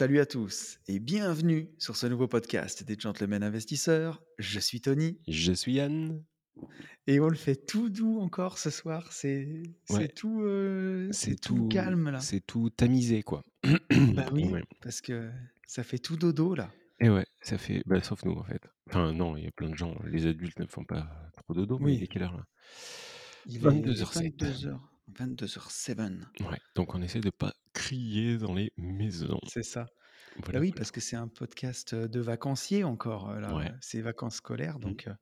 Salut à tous et bienvenue sur ce nouveau podcast des Gentlemen Investisseurs. Je suis Tony Je suis Yann. et on le fait tout doux encore ce soir. C'est c'est Ouais, tout, euh, c'est tout tout, calme là. c'est tout tamisé quoi. Bah oui, Ouais. parce que ça fait tout dodo là. Et ouais, ça fait, bah, sauf nous en fait. Enfin non, il y a plein de gens, les adultes ne font pas trop dodo, mais il est Oui, quelle heure là? Il est 22h07. 22h, 22h07. Ouais, donc on essaie de pas crier dans les maisons. C'est ça. Bah oui, voilà. parce que c'est un podcast de vacanciers encore là. Ouais. C'est vacances scolaires, Mhm, donc euh,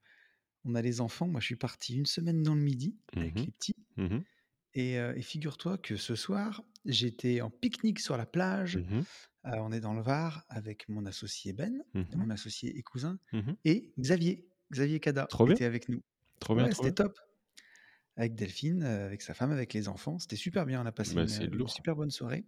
on a les enfants. Moi, je suis parti une semaine dans le midi avec mhm, les petits. mhm, Et, euh, et figure-toi que ce soir, j'étais en pique-nique sur la plage. Euh, on est dans le Var avec mon associé Ben, mon associé et cousin, et Xavier. Xavier Cada était avec nous. trop Ouais, c'était top. Avec Delphine, euh, avec sa femme, avec les enfants. C'était super bien. On a passé Bah une, lourd. super bonne soirée.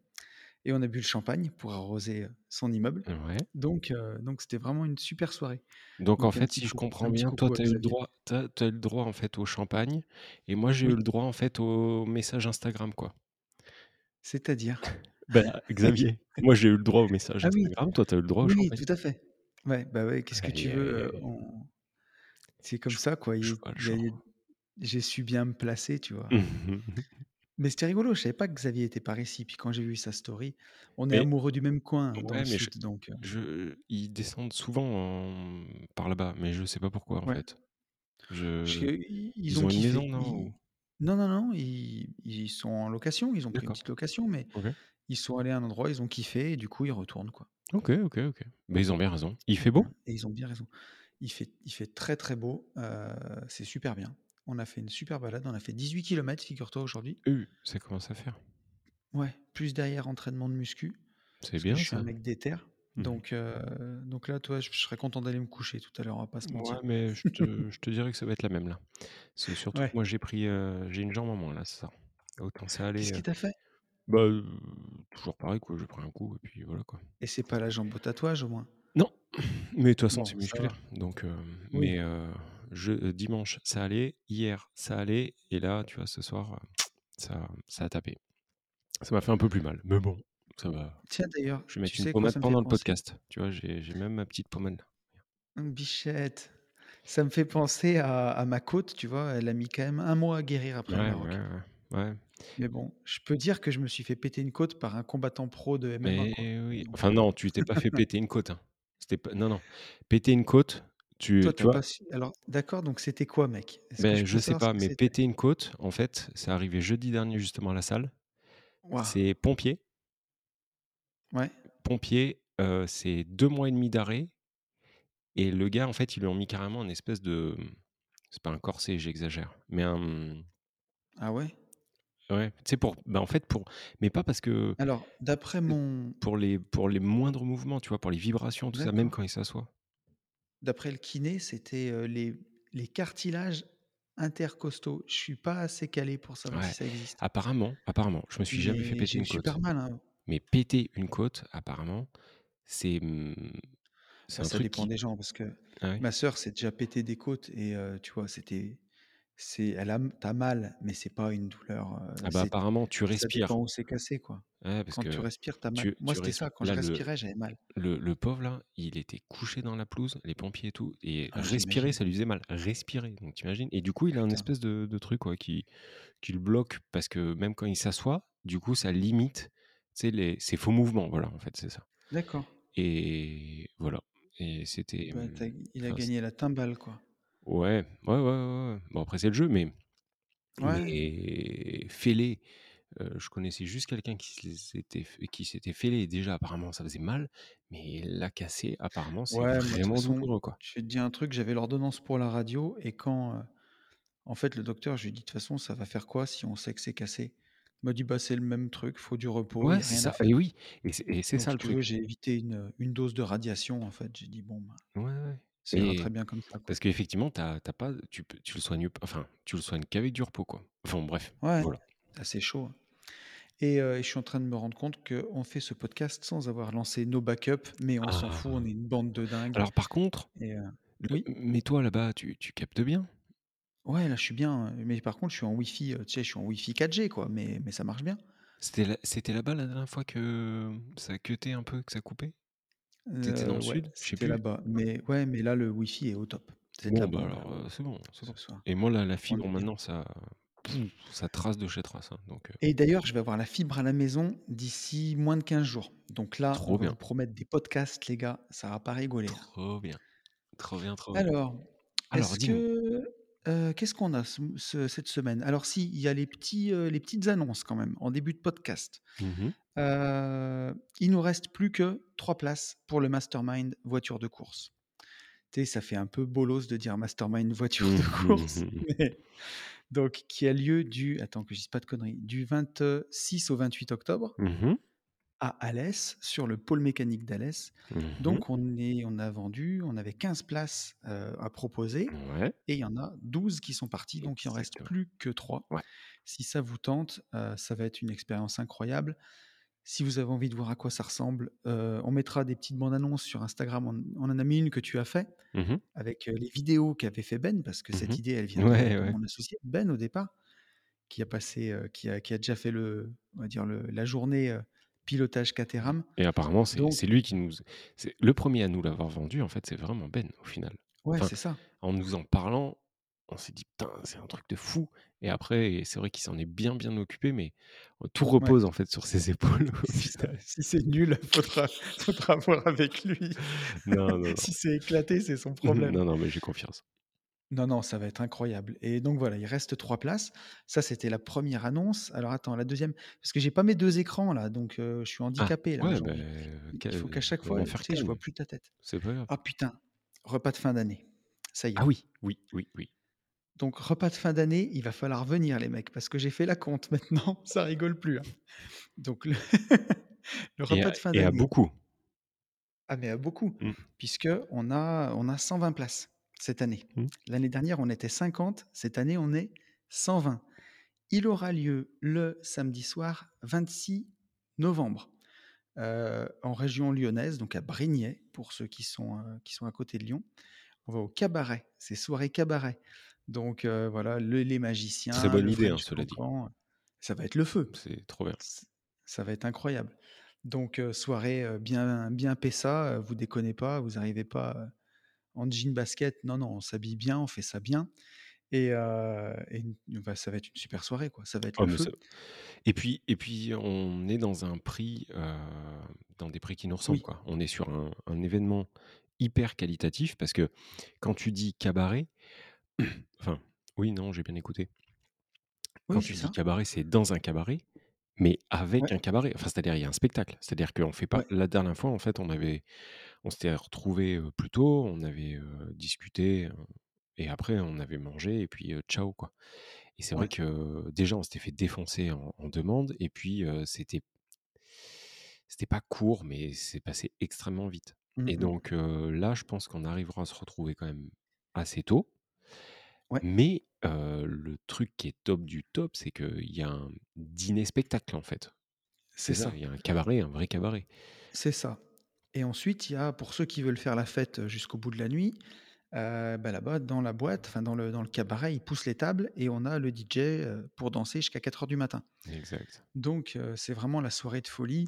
Et on a bu le champagne pour arroser euh, son immeuble. Ouais. Donc, euh, donc c'était vraiment une super soirée. Donc en Donc fait, si je comprends bien, toi tu as eu le droit, t'as eu le droit en fait au champagne, et moi j'ai eu le droit en fait au message Instagram quoi. c'est-à-dire? Bah, Xavier, moi j'ai eu le droit au message Ah oui, Instagram, toi tu as eu le droit au oui, champagne. tout à fait. Ouais, bah ouais, qu'est-ce que tu veux euh, on- C'est comme Je, ça, quoi. Il je y a- vois le il y a- J'ai su bien me placer, tu vois. Mais c'était rigolo, je savais pas que Xavier était par ici. Puis quand j'ai vu sa story, on est Mais amoureux du même coin dans ouais, le mais je, sud, donc euh, je, ils descendent souvent en- par là-bas, mais je sais pas pourquoi en ouais. fait. Je- ils, ils ont ont une maison non Ils- Non, non, non, ils, ils sont en location. Ils ont pris une petite location, mais ils sont allés à un endroit, ils ont kiffé, et du coup ils retournent, quoi. Ok, ok, ok. Mais ils ont bien raison. Il fait beau? Et ils ont bien raison. Il fait, il fait très très beau. euh, c'est super bien. On a fait une super balade. On a fait 18 km, figure-toi, aujourd'hui. Euh, ça commence à faire. Ouais, plus derrière entraînement de muscu. C'est que bien je suis un mec déter. Mhm. Donc, euh, donc là, toi, je, je serais content d'aller me coucher tout à l'heure, on va pas se Ouais, mentir. mais je te, je te dirais que ça va être la même là. C'est surtout que Ouais. moi j'ai pris, euh, j'ai une jambe en moins là, c'est ça. Autant ça allait. Qu'est-ce euh, qui t'a fait? Bah, toujours pareil quoi, j'ai pris un coup et puis voilà quoi. Et c'est pas la jambe au tatouage, au moins? Non, mais de toute façon c'est musculaire. Donc, euh, Oui. mais euh, je, euh, dimanche ça allait, hier ça allait, et là tu vois ce soir euh, ça, ça a tapé. Ça m'a fait un peu plus mal, mais bon, ça va. Tiens, d'ailleurs, Je vais mettre une pommade pendant le podcast. Tu vois, j'ai même ma petite pommade là. Bichette. Ça me fait penser à, à ma côte, tu vois. Elle a mis quand même un mois à guérir après le Ouais, Maroc. ouais, ouais. Mais bon, je peux dire que je me suis fait péter une côte par un combattant pro de MMA. Mais oui. Enfin euh, non, tu t'es pas fait péter une côte. hein. C'était pas... Non, non. Péter une côte, tu, toi, tu t'as vois, pas su. Alors, d'accord, donc c'était quoi, mec? Ben, je je sais pas, mais péter une côte, en fait, c'est arrivé jeudi dernier justement à la salle. C'est pompier. Ouais. Pompier, euh, c'est deux mois et demi d'arrêt. Et le gars, en fait, ils lui ont mis carrément une espèce de... C'est pas un corset, j'exagère. Mais un... Ah ouais? Ouais, sais, pour... Ben, en fait, pour... Mais pas parce que... Alors, d'après mon. Pour les, pour les moindres mouvements, tu vois, pour les vibrations, tout ça, même quand il s'assoit. D'après le kiné, c'était les, les cartilages intercostaux. Je suis pas assez calé pour savoir Ouais. si ça existe. Apparemment, apparemment, je me suis jamais fait péter une côte. super mal. Hein. Mais péter une côte, apparemment, c'est mmh, Bah, ça truc dépend qui. des gens parce que Ah ma sœur s'est déjà pété des côtes et euh, tu vois, c'était. C'est, elle a, t'as mal, mais c'est pas une douleur. euh, Ah bah c'est, apparemment, tu ça respires. dépend où c'est cassé, quoi. Ouais, parce Quand tu respires, t'as mal. tu, Moi, c'était ça. Quand je Là, respirais, j'avais mal. le, le pauvre, là, il était couché dans la pelouse, les pompiers et tout, et Ah, respirer, ça lui faisait mal. Respirer, donc t'imagines. Et du coup, il a un espèce de, de truc, quoi, qui, qui le bloque, parce que même quand il s'assoit, du coup, ça limite, sais, les, ses faux mouvements, voilà, en fait, c'est ça. D'accord. Et voilà. Et c'était. Bah, il a c'est- gagné la timbale, quoi. Ouais, ouais, ouais, ouais. Bon, après, c'est le jeu, mais. Ouais. Mais fêlé, euh, je connaissais juste quelqu'un qui s'était qui s'était fêlé déjà apparemment ça faisait mal, mais la cassé apparemment c'est Ouais, moi, de toute vraiment façon, douloureux quoi. je vais te dire un truc, j'avais l'ordonnance pour la radio et quand, euh, En fait, le docteur, je lui ai dit: «De toute façon, ça va faire quoi si on sait que c'est cassé?» il m'a dit: «Bah, c'est le même truc, faut du repos, il Ouais, a c'est rien à ça faire». et oui et c'est et c'est Donc ça si le tu veux, truc. j'ai évité une, une dose de radiation, en fait. J'ai dit: «Bon, bah, Ouais, ouais ira très bien comme ça, quoi». parce qu'effectivement, tu tu as pas tu peux tu le soignes enfin, tu le soignes qu'avec du repos, quoi. Enfin bref, Ouais, voilà. c'est assez chaud, hein et heu et je suis en train de me rendre compte qu'on fait ce podcast sans avoir lancé nos backups, mais on s'en fout, on Ah! est une bande de dingues Alors par contre, et le oui? mais toi là-bas, tu tu captes bien? Ouais, là, je suis bien, mais par contre, je suis en Wi-Fi, heu, tu sais, je suis en Wi-Fi 4G, quoi, mais mais ça marche bien. C'était c'était là-bas la dernière fois que ça cutait un peu, que ça coupait? Tu étais dans le ouais, sud? C'était là-bas, mais ouais, mais là, le Wi-Fi est au top. C'est Bon, bah, alors, c'est bon, c'est bon ce soir. et moi, là, la On fibre maintenant ça ça trace de chez trace, hein, donc et d'ailleurs, je vais avoir la fibre à la maison d'ici moins de 15 jours. Donc là, on trop va bien, vous promettre des podcasts, les gars, ça va pas rigoler, trop bien, trop bien, trop bien. Alors, Alors est-ce que, qu'est-ce qu'on a ce ce cette semaine? Alors si, il y a les petits, les petites annonces quand même, en début de podcast. Mmh mh. Heu, il nous reste plus que 3 places pour le mastermind voiture de course. Ça fait un peu bolos de dire mastermind voiture de course, mais donc qui a lieu du attends que je dise pas de conneries, du 26 au 28 octobre Mmh mh. à Alès, sur le pôle mécanique d'Alès. Mmh mh. Donc on est on a vendu, on avait 15 places, heu, à proposer Ouais, et il y en a 12 qui sont partis, donc il en reste plus que 3. Ouais. Si ça vous tente, heu, ça va être une expérience incroyable. Si vous avez envie de voir à quoi ça ressemble, heu, on mettra des petites bandes annonces sur Instagram. On on en a mis une que tu as fait Mmh mh. avec, heu, les vidéos qu'avait fait Ben, parce que Mmh cette idée, elle vient de Ouais, de ouais mon associé Ben, au départ, qui a passé, heu, qui a qui a déjà fait le on va dire le la journée, pilotage Caterham. et apparemment c'est lui qui nous c'est le 1er à nous l'avoir vendu, en fait, c'est vraiment Ben, au final. ouais, Enfin, c'est ça. en nous en parlant, on s'est dit: «Putain, c'est un truc de fou» et après c'est vrai qu'il s'en est bien, bien occupé mais heu, tout Ouais, repose, en fait, sur ses épaules. Si c'est nul, faudra faudra voir avec lui. Non, non, non. Si c'est éclaté, c'est son problème. Non, non, mais j'ai confiance. Non, non, ça va être incroyable et donc voilà, il reste 3 places. Ça, c'était la première annonce. Alors attends, la deuxième, parce que j'ai pas mes 2 écrans là, donc je suis Ah, handicapé là ouais, beh, Il faut qu'à chaque fois, faire je vois plus ta tête. c'est pas grave. Ah putain, repas de fin d'année, ça y Ah est. oui, oui, oui, oui Donc repas de fin d'année, il va falloir venir les mecs, parce que j'ai fait la compte maintenant, ça rigole plus, hein. Donc le repas à de fin et à d'année beaucoup. ah mais à beaucoup, Mmh. puisqu'on a on a 120 places cette année. Mmh. L'année dernière, on était 50, cette année, on est 120. Il aura lieu le samedi soir 26 novembre, heu, en région lyonnaise, donc à Brignais, pour ceux qui sont, heu, qui sont à côté de Lyon. On va au cabaret, c'est soirée cabaret. Donc voilà, le les Très magiciens, bonne le idée, hein, cela dit. Ça va être le feu. C'est trop bien. Ça va être incroyable. Donc soirée, bien bien pessa, vous déconnez pas, vous arrivez pas, en jean basket. Non, non, on s'habille bien, on fait ça bien et bah, ça va être une super soirée, quoi. Ça va être Oh le mais ça feu. et puis et puis on est dans un prix, dans des prix qui nous ressemblent, Oui, quoi. On est sur un un événement hyper qualitatif parce que quand tu dis cabaret, enfin, oui, non, j'ai bien écouté. Quand oui, tu dis ça. cabaret, c'est dans un cabaret, mais avec Ouais, un cabaret. Enfin, c'est-à-dire, il y a un spectacle. C'est-à-dire qu'on fait pas ouais, la dernière fois, en fait, on avait on s'était retrouvés, heu, plus tôt, on avait, discuté, et après on avait mangé et puis, ciao, quoi et c'est vrai ouais. que, déjà, on s'était fait défoncer en en demande et puis, c'était c'était pas court, mais c'est passé extrêmement vite Mmh et donc, là, je pense qu'on arrivera à se retrouver quand même assez tôt Ouais, mais, le truc qui est top du top, c'est qu'il y a un dîner spectacle, en fait. c'est ça, il y a un cabaret, un vrai cabaret. c'est ça et ensuite, il y a pour ceux qui veulent faire la fête, jusqu'au bout de la nuit, bah, là-bas, dans la boîte, enfin dans le dans le cabaret, ils poussent les tables et on a le DJ, pour danser jusqu'à quatre heures du matin. Exact. Donc c'est vraiment la soirée de folie.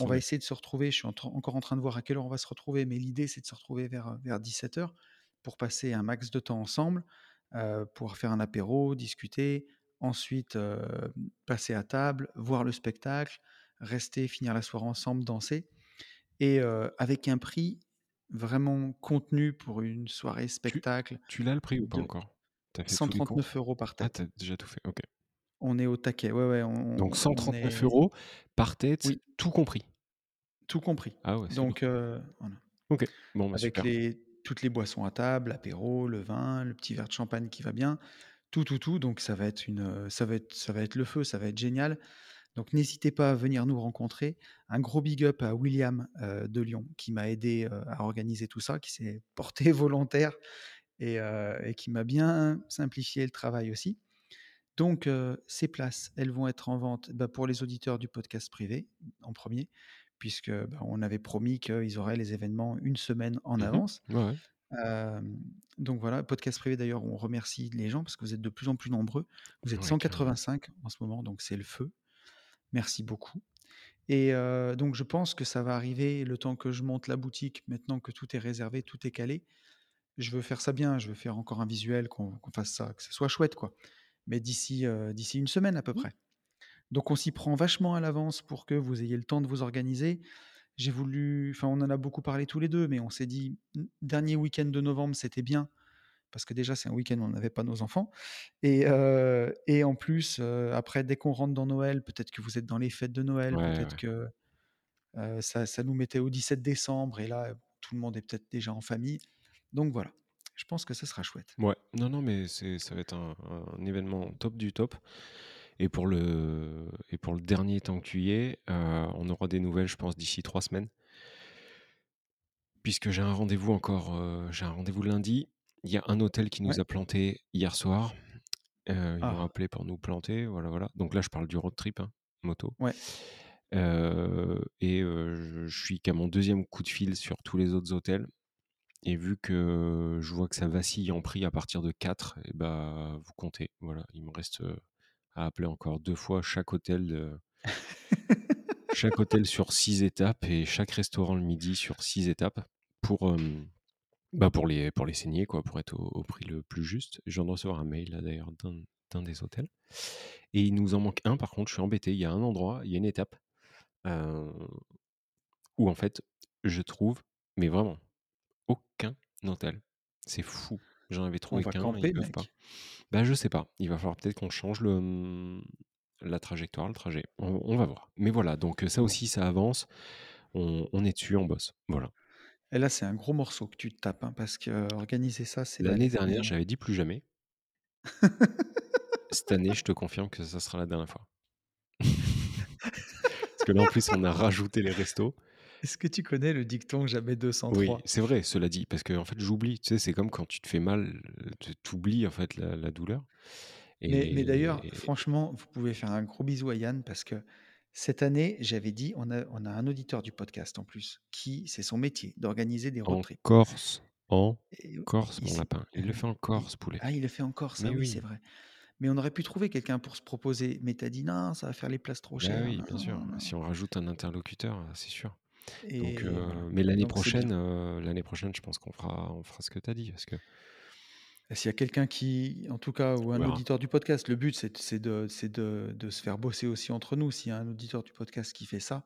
On va bien. essayer de se retrouver, je suis en encore en train de voir à quelle heure on va se retrouver, mais l'idée, c'est de se retrouver vers, vers 17:00 pour passer un max de temps ensemble, heu, pouvoir faire un apéro, discuter, ensuite, hem, passer à table, voir le spectacle, rester, finir la soirée ensemble, danser et heu, avec un prix vraiment contenu pour une soirée Tu spectacle tu l'as le prix ou pas encore? Tu as fait tous les comptes? 139 euros par Ah, tu tête. as déjà tout fait, OK. On est au taquet, ouais, ouais, Donc on on 139 est € par tête, oui, tout compris? tout compris. Ah ouais. Donc heu, voilà, OK, bon, bah, avec super. les toutes les boissons à table, l'apéro, le vin, le petit verre de champagne qui va bien, Tout, tout, tout, donc ça va être une, heu, ça va être ça va être le feu, ça va être génial. Donc n'hésitez pas à venir nous rencontrer. Un gros big up à William, heu, de Lyon qui m'a aidé, heu, à organiser tout ça, qui s'est porté volontaire et qui m'a bien simplifié le travail aussi. Donc ces places, elles vont être en vente, bah, pour les auditeurs du podcast privé, en premier, puisque, bah, on avait promis qu'ils auraient les événements une semaine en Mmh avance. Ouais, donc voilà, podcast privé d'ailleurs, on remercie les gens parce que vous êtes de plus en plus nombreux. Vous êtes Ouais, carrément. 185 en ce moment, donc c'est le feu. Merci beaucoup et donc je pense que ça va arriver le temps que je monte la boutique, maintenant que tout est réservé, tout est calé. Je veux faire ça bien, je veux faire encore un visuel, qu'on fasse ça, que ce soit chouette, quoi. Mais d'ici, d'ici une semaine à peu Mmh. près. Donc on s'y prend vachement à l'avance pour que vous ayez le temps de vous organiser. J'ai voulu enfin, on en a beaucoup parlé tous les 2, mais on s'est dit: «N dernier week-end de novembre, c'était bien», parce que déjà c'est un week-end où on n'avait pas nos enfants et et en plus, après dès qu'on rentre dans Noël, peut-être que vous êtes dans les fêtes de Noël, Ouais, peut-être ouais. que, ça ça nous mettait au 17 décembre et là, tout le monde est peut-être déjà en famille. Donc voilà, je pense que ce sera chouette. Ouais. Non, non, mais c'est ça va être un un événement top du top et pour le et pour le dernier tant que tu y es, heu, on aura des nouvelles, je pense, d'ici 3 semaines. Puisque j'ai un rendez-vous encore, heu, j'ai un rendez-vous lundi. Il y a un hôtel qui Ouais. nous a plantés hier soir. Heu, ils ont Ah, appelé pour nous planter, voilà, voilà. Donc là, je parle du road trip, hein, moto. ouais. Heu et je je suis qu'à mon deuxième coup de fil sur tous les autres hôtels et vu que je vois que ça vacille en prix à partir de 4 et bah, vous comptez. Voilà, il me reste, à appeler encore 2 fois chaque hôtel, heu, chaque hôtel sur 6 étapes et chaque restaurant le midi sur 6 étapes pour, bah, pour les pour les saigner quoi, pour être au au prix le plus juste. Je viens de recevoir un mail là d'ailleurs d'un d'un des hôtels et il nous en manque un par contre, je suis embêté. Il y a un endroit, il y a une étape, où en fait, je trouve, mais vraiment aucun hôtel. C'est fou. J'en avais trouvé qu'un, ils camper, peuvent pas. Bah, je sais pas, il va falloir peut-être qu'on change le, mmh, la trajectoire, le trajet. On on va voir. Mais voilà, donc ça aussi, ça avance. On on est dessus, on bosse. Voilà. et là, c'est un gros morceau que tu te tapes, hein, parce qu'organiser ça, c'est L'année dernière, j'avais dit plus jamais. Cette année, je te confirme que ça sera la dernière fois. Parce que là, en plus, on a rajouté les restos. Est-ce que tu connais le dicton «jamais Oui, 203»? c'est vrai, cela dit, parce qu'en fait, j'oublie. Tu sais, c'est comme quand tu te fais mal, tu tu en fait la la douleur Mais mais d'ailleurs, et franchement, vous pouvez faire un gros bisou à Yann parce que cette année, j'avais dit on a on a un auditeur du podcast en plus qui c'est son métier d'organiser des road en Corse, en et Corse, mon lapin. Il le fait en Corse, poulet. ah, il le fait encore ça, Mais oui, c'est oui, vrai. Mais on aurait pu trouver quelqu'un pour se proposer, mais tu as dit: «Non, ça va faire les places trop bah, chères, oui, non, bien sûr. non, Si non» on rajoute un interlocuteur, c'est sûr. Et heu, mais l'année prochaine, heu, l'année prochaine, je pense qu'on fera on fera ce que tu as dit parce que S'il y a quelqu'un qui en tout cas ou un auditeur du podcast, le but c'est de de de se faire bosser aussi entre nous. S'il y a un auditeur du podcast qui fait ça,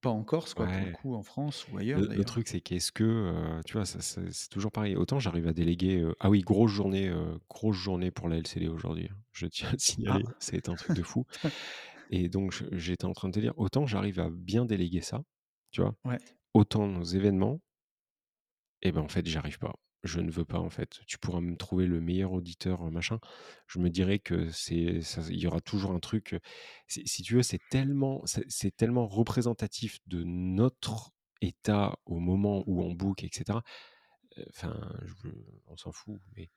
pas en Corse quoi, pour le coup, en France ou ailleurs Le truc, c'est qu'est-ce que, heu, tu vois, c'est toujours pareil. Autant j'arrive à déléguer, ah oui, grosse journée, grosse journée pour la LCD aujourd'hui, hein. Je tiens à le Ah! signaler, c'est un truc de fou et donc j'étais en train de te dire, autant j'arrive à bien déléguer ça, tu vois? Ouais. Autant nos événements et ben, en fait, j'y arrive pas. Je ne veux pas, en fait. Tu pourras me trouver le meilleur auditeur, heu, machin. Je me dirais que c'est il y aura toujours un truc, heu, si tu veux, c'est tellement c'est tellement représentatif de notre état au moment où on book et cetera. Heu, enfin, je on s'en fout, mais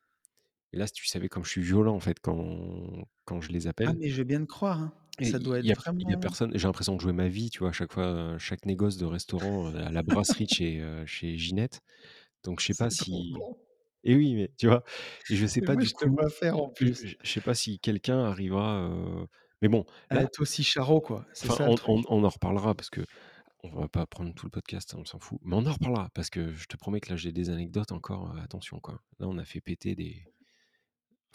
et là, si tu savais comme je suis violent, en fait, quand quand je les Ah appelle mais je veux bien te croire, hein. et Ça doit y être a il y a vraiment personne j'ai l'impression de jouer ma vie, tu vois? À chaque fois, heu, chaque négoce de restaurant, heu, à la brasserie chez, heu, chez Ginette. Donc je sais pas si bon. et oui, mais tu vois? Et je sais Mais pas moi du je te coup, vois faire en plus. je je sais pas si quelqu'un arrivera, mais bon, À là, être aussi charot quoi, ça on on on en reparlera parce que on va pas prendre tout le podcast, on s'en fout. Mais on en reparlera parce que je te promets que là, j'ai des anecdotes encore, attention, quoi. Là, on a fait péter des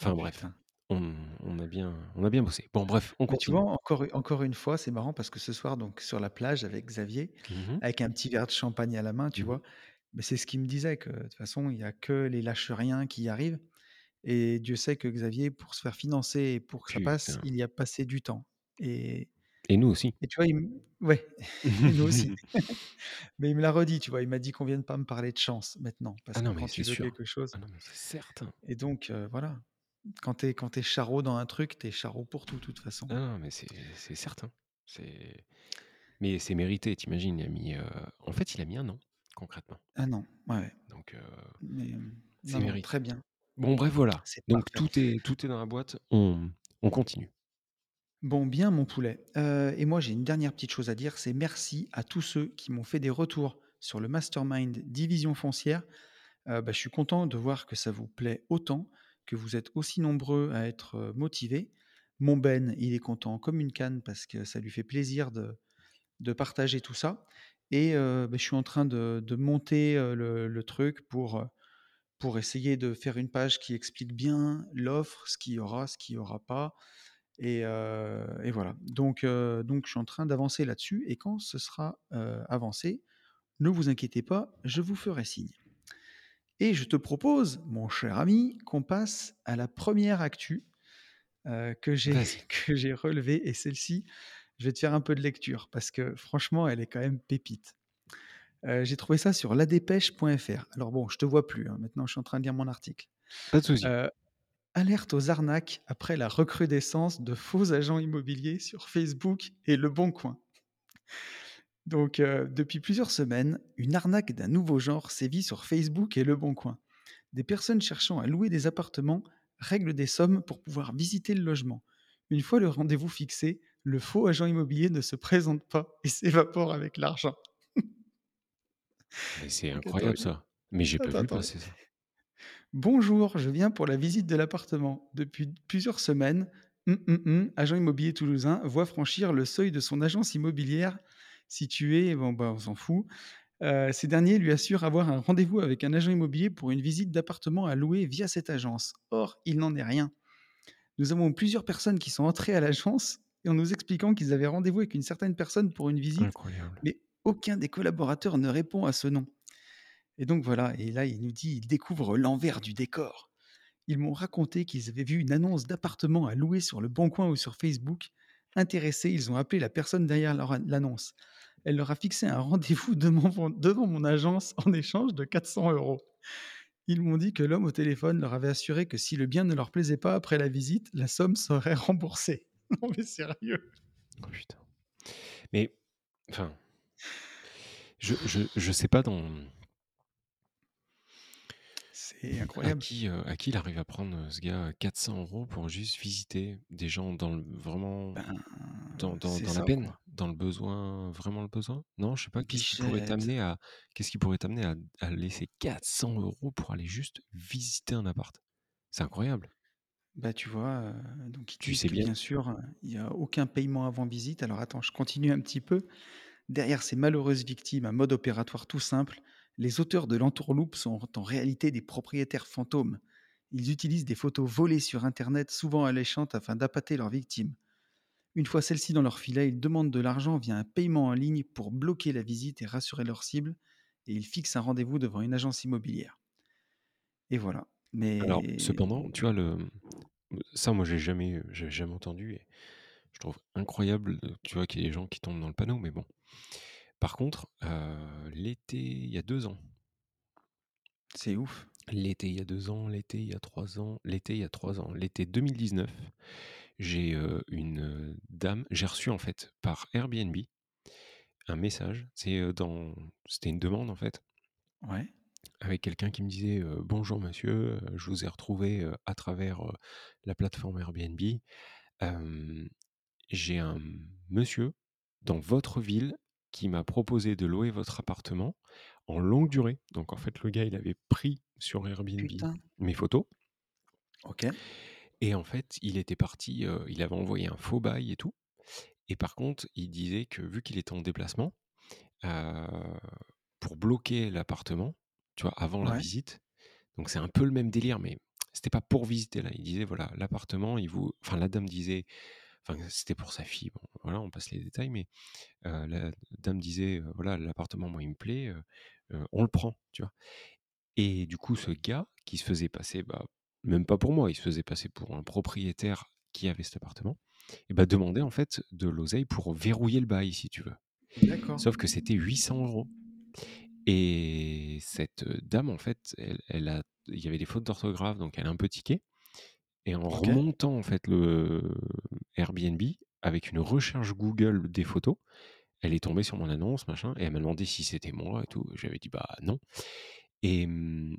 enfin bref, putain. on on a bien on a bien bossé. Bon bref, on Mais tu vois, continue. encore encore une fois, c'est marrant parce que ce soir donc sur la plage avec Xavier, Mmh mh. avec un petit verre de champagne à la main, tu Mmh vois? Mais c'est ce qu'il me disait que de toute façon, il y a que les lâches riens qui y arrivent et Dieu sait que Xavier, pour se faire financer et pour que ça passe, il y a passé du temps et et nous aussi. et tu vois, il me ouais nous aussi. Mais il me l'a redit, tu vois? Il m'a dit qu'on vienne pas me parler de chance maintenant, parce Ah que non, mais quand c'est tu veux sûr. quelque chose Ah non, mais c'est certain. et donc voilà. Quand tu es quand es charreau dans un truc, tu es charreau pour tout, de toute façon. Ah non, mais c'est certain. C'est mais c'est mérité, tu imagines, il a mis, heu, en fait, il a mis 1 an, concrètement. Un an, ouais. Donc Mais, hem, c'est mérité. très bien. Bon bref, voilà. Donc parfait. tout est tout est dans la boîte, on on continue. Bon, bien mon poulet. Et moi j'ai une dernière petite chose à dire, c'est merci à tous ceux qui m'ont fait des retours sur le mastermind Division Foncière. Bah, je suis content de voir que ça vous plaît autant, que vous êtes aussi nombreux à être, motivés. Mon Ben, il est content comme une canne parce que ça lui fait plaisir de partager tout ça et bah, je suis en train de monter, le truc pour, essayer de faire une page qui explique bien l'offre, ce qu'il y aura, ce qu'il y aura pas et voilà. Donc donc je suis en train d'avancer là-dessus et quand ce sera, avancé, ne vous inquiétez pas, je vous ferai signe. Et je te propose, mon cher ami, qu'on passe à la première actu, heu, que j'ai relevée et celle-ci, je vais te faire un peu de lecture parce que franchement, elle est quand même pépite. Heu, j'ai trouvé ça sur ladépêche.fr. Alors bon, je te vois plus, hein, maintenant je suis en train de lire mon article. Pas de souci. Heu, alerte aux arnaques après la recrudescence de faux agents immobiliers sur Facebook et Leboncoin. Donc, heu, depuis plusieurs semaines, une arnaque d'un nouveau genre sévit sur Facebook et Leboncoin. Des personnes cherchant à louer des appartements règlent des sommes pour pouvoir visiter le logement. Une fois le rendez-vous fixé, le faux agent immobilier ne se présente pas et s'évapore avec l'argent. C'est incroyable ça. Mais j'ai pas vu attends. passer ça. Bonjour, je viens pour la visite de l'appartement. Depuis plusieurs semaines, hum, hum, hum, agent immobilier toulousain voit franchir le seuil de son agence immobilière située, bon bah on s'en fout. Euh, ces derniers lui assurent avoir un rendez-vous avec un agent immobilier pour une visite d'appartement à louer via cette agence. Or, il n'en est rien. Nous avons plusieurs personnes qui sont entrées à l'agence et en nous expliquant qu'ils avaient rendez-vous avec une certaine personne pour une visite, Incroyable. mais aucun des collaborateurs ne répond à ce nom. Et donc voilà, et là il nous dit, il découvre l'envers du décor. Ils m'ont raconté qu'ils avaient vu une annonce d'appartement à louer sur le Bon Coin ou sur Facebook. Intéressés, ils ont appelé la personne derrière l'annonce. Elle leur a fixé un rendez-vous devant, mon- agence en échange de 400 euros. Ils m'ont dit que l'homme au téléphone leur avait assuré que si le bien ne leur plaisait pas après la visite, la somme serait remboursée. Non mais sérieux Oh putain. Mais enfin, je je je sais pas dans C'est à qui, heu, à qui il arrive à prendre, heu, ce gars, heu, 400 € pour juste visiter des gens dans le vraiment Ben, dans la peine, quoi. dans le besoin, vraiment le besoin? Non, je sais pas, qu'est-ce qui pourrait t'amener à qu'est-ce qui pourrait t'amener à à laisser 400 € pour aller juste visiter un appart? C'est incroyable. Bah, tu vois, donc Tu sais bien bien sûr, il y a aucun paiement avant visite. Alors attends, je continue un petit peu. Derrière ces malheureuses victimes, un mode opératoire tout simple, les auteurs de l'entourloupe sont en réalité des propriétaires fantômes. Ils utilisent des photos volées sur internet, souvent alléchantes, afin d'appâter leurs victimes. Une fois celles-ci dans leur filet, ils demandent de l'argent via un paiement en ligne pour bloquer la visite et rassurer leur cible, et ils fixent un rendez-vous devant une agence immobilière. Et voilà. alors Mais cependant, tu vois le, ça moi j'ai jamais, j'ai jamais entendu et je trouve incroyable, tu vois, qu'il y ait des gens qui tombent dans le panneau, mais bon. Par contre, heu, l'été il y a 2 ans c'est ouf. l'été il y a 2 ans, l'été il y a 3 ans, l'été il y a 3 ans, l'été 2019, j'ai, heu, une, heu, dame j'ai reçu en fait par Airbnb un message, c'est, dans c'était une demande en fait, Ouais, avec quelqu'un qui me disait, «Bonjour monsieur, je vous ai retrouvé, à travers, la plateforme Airbnb. J'ai un monsieur dans votre ville qui m'a proposé de louer votre appartement en longue durée». Donc en fait, le gars, il avait pris sur Airbnb putain. mes photos OK. et en fait, il était parti, heu, il avait envoyé un faux bail et tout et par contre, il disait que vu qu'il était en déplacement, heu, pour bloquer l'appartement, tu vois, avant la visite, donc c'est un peu le même délire, mais c'était pas pour visiter là. Il disait voilà, l'appartement, il vous enfin la dame disait enfin c'était pour sa fille, bon voilà, on passe les détails, mais la dame disait, «Voilà, l'appartement, moi, il me plaît, on le prend», tu vois? Et du coup, ce gars qui se faisait passer, bah, même pas pour moi, il se faisait passer pour un propriétaire qui avait cet appartement et bah, demandait en fait de l'oseille pour verrouiller le bail, si tu veux. d'accord. Sauf que c'était 800 € et cette, dame, en fait, elle elle a il y avait des fautes d'orthographe, donc elle a un peu tiqué et en remontant, en fait, le Airbnb avec une recherche Google des photos, elle est tombée sur mon annonce, machin et elle m'a demandé si c'était moi et tout. J'avais dit: «Bah, non» et mmh,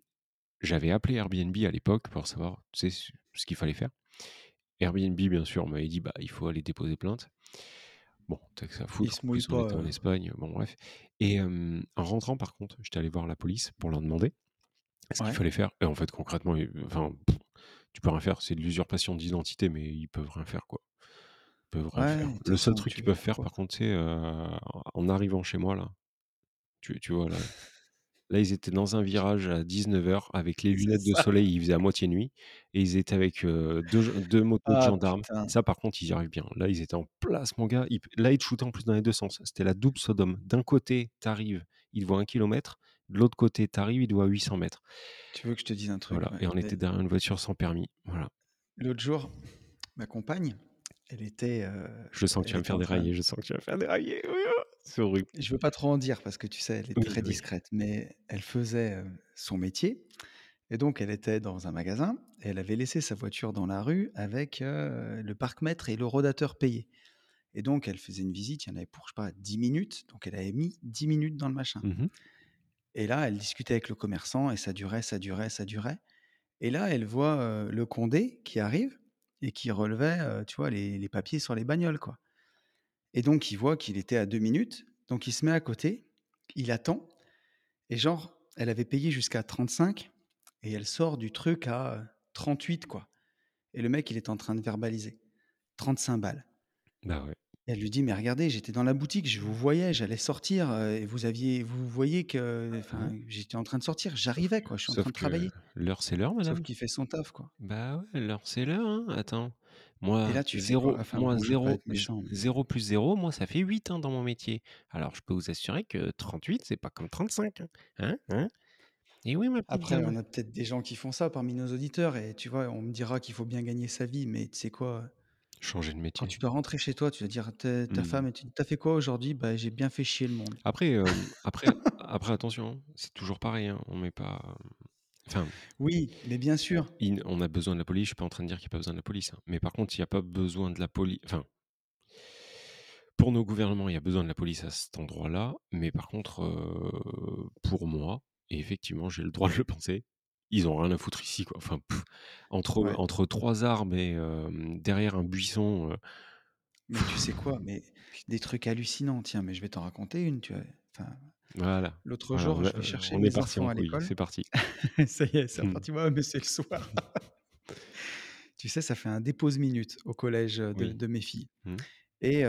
j'avais appelé Airbnb à l'époque pour savoir, tu sais, ce qu'il fallait faire. Airbnb, bien sûr, m'avait dit: «Bah, il faut aller déposer plainte». Bon, tu as que ça à Il foutre. se pas, en Espagne, bon bref et en rentrant, par contre, j'étais allé voir la police pour leur demander ce qu'il fallait faire et en fait, concrètement, ils enfin, tu peux rien faire. C'est de l'usurpation d'identité, mais ils peuvent rien faire, quoi. Ils peuvent rien Ouais, faire. Le seul truc qu'ils peuvent faire quoi? par contre, c'est, en arrivant chez moi, là, tu tu vois, là là, ils étaient dans un virage à 19:00 avec les lunettes de soleil, il faisait à moitié nuit et ils étaient avec, heu, 2 gen 2 motos de Ah gendarmes. putain! Ça, par contre, ils y arrivent bien. Là, ils étaient en place, mon gars. Ils là, ils te shootaient en plus dans les 2 sens. C'était la double Sodome. D'un côté, tu arrives, ils te voient 1 kilomètre. De l'autre côté, tu arrives, te voient à 800 mètres. Tu veux que je te dise un truc? Voilà Ouais, et on était derrière une voiture sans permis. Voilà. L'autre jour, ma compagne, elle était, heu, Je sens que tu vas me faire train dérailler, je sens que tu vas me faire dérailler. Oui, oh, c'est horrible. Je veux pas trop en dire parce que tu sais, elle est Oui, très oui. discrète, mais elle faisait, heu, son métier et donc elle était dans un magasin et elle avait laissé sa voiture dans la rue avec, heu, le parc-mètre et le rodateur payé et donc elle faisait une visite, il y en avait pour, je sais pas, 10 minutes, donc elle avait mis 10 minutes dans le machin Mmh mh. Et là, elle discutait avec le commerçant et ça durait, ça durait, ça durait et là, elle voit, le condé qui arrive et qui relevait, tu vois, les papiers sur les bagnoles, quoi et donc il voit qu'il était à 2 minutes, donc il se met à côté, il attend et genre, elle avait payé jusqu'à 35 et elle sort du truc à, heu, 38 quoi et le mec, il est en train de verbaliser. 35 balles. Bah, ouais. Et elle lui dit: «Mais regardez, j'étais dans la boutique, je vous voyais, j'allais sortir, heu, et vous aviez vous voyez que Hein? enfin, j'étais en train de sortir, Sauf j'arrivais quoi, je suis en train sauf de que travailler». l'heure, c'est l'heure, Sauf madame. qu'il fait son taf, quoi. Bah, ouais, l'heure, c'est l'heure, hein. Attends, Et moi là, tu sais quoi? 0 Enfin moi bon, je veux pas 0 être z méchant, mais 0 plus 0, moi, ça fait 8, hein, dans mon métier. Alors je peux vous assurer que 38, c'est pas comme 35, hein. Hein? Hein? Et oui, ma Après, dame. on a peut-être des gens qui font ça parmi nos auditeurs et tu vois, on me dira qu'il faut bien gagner sa vie, mais tu sais quoi? Changer de Quand métier. tu dois rentrer chez toi, tu vas dire ta ta Mmh. femme et tu dis: «Tu as fait quoi aujourd'hui?» «Bah, j'ai bien fait chier le monde». Après, hem, après après attention, c'est toujours pareil, hein, on met pas, enfin Oui, mais bien sûr. on a besoin de la police, je suis pas en train de dire qu'il y a pas besoin de la police, hein, mais par contre, il y a pas besoin de la poli enfin pour nos gouvernements, il y a besoin de la police à cet endroit-là, mais par contre, pour moi et effectivement, j'ai le droit de le penser, ils ont rien à foutre ici, quoi. Enfin, entre Ouais. entre 3 arbres et derrière un buisson, Mais tu sais quoi? Mais des trucs hallucinants, tiens, mais je vais t'en raconter une, tu vois? Enfin, voilà, l'autre jour, je vais chercher on est mes parti enfants en à l'école. c'est parti. Ça y est, c'est reparti. Ouais, mais c'est le soir. Tu sais, ça fait un dépose minute au collège, heu, de Oui. de mes filles Mmh. Et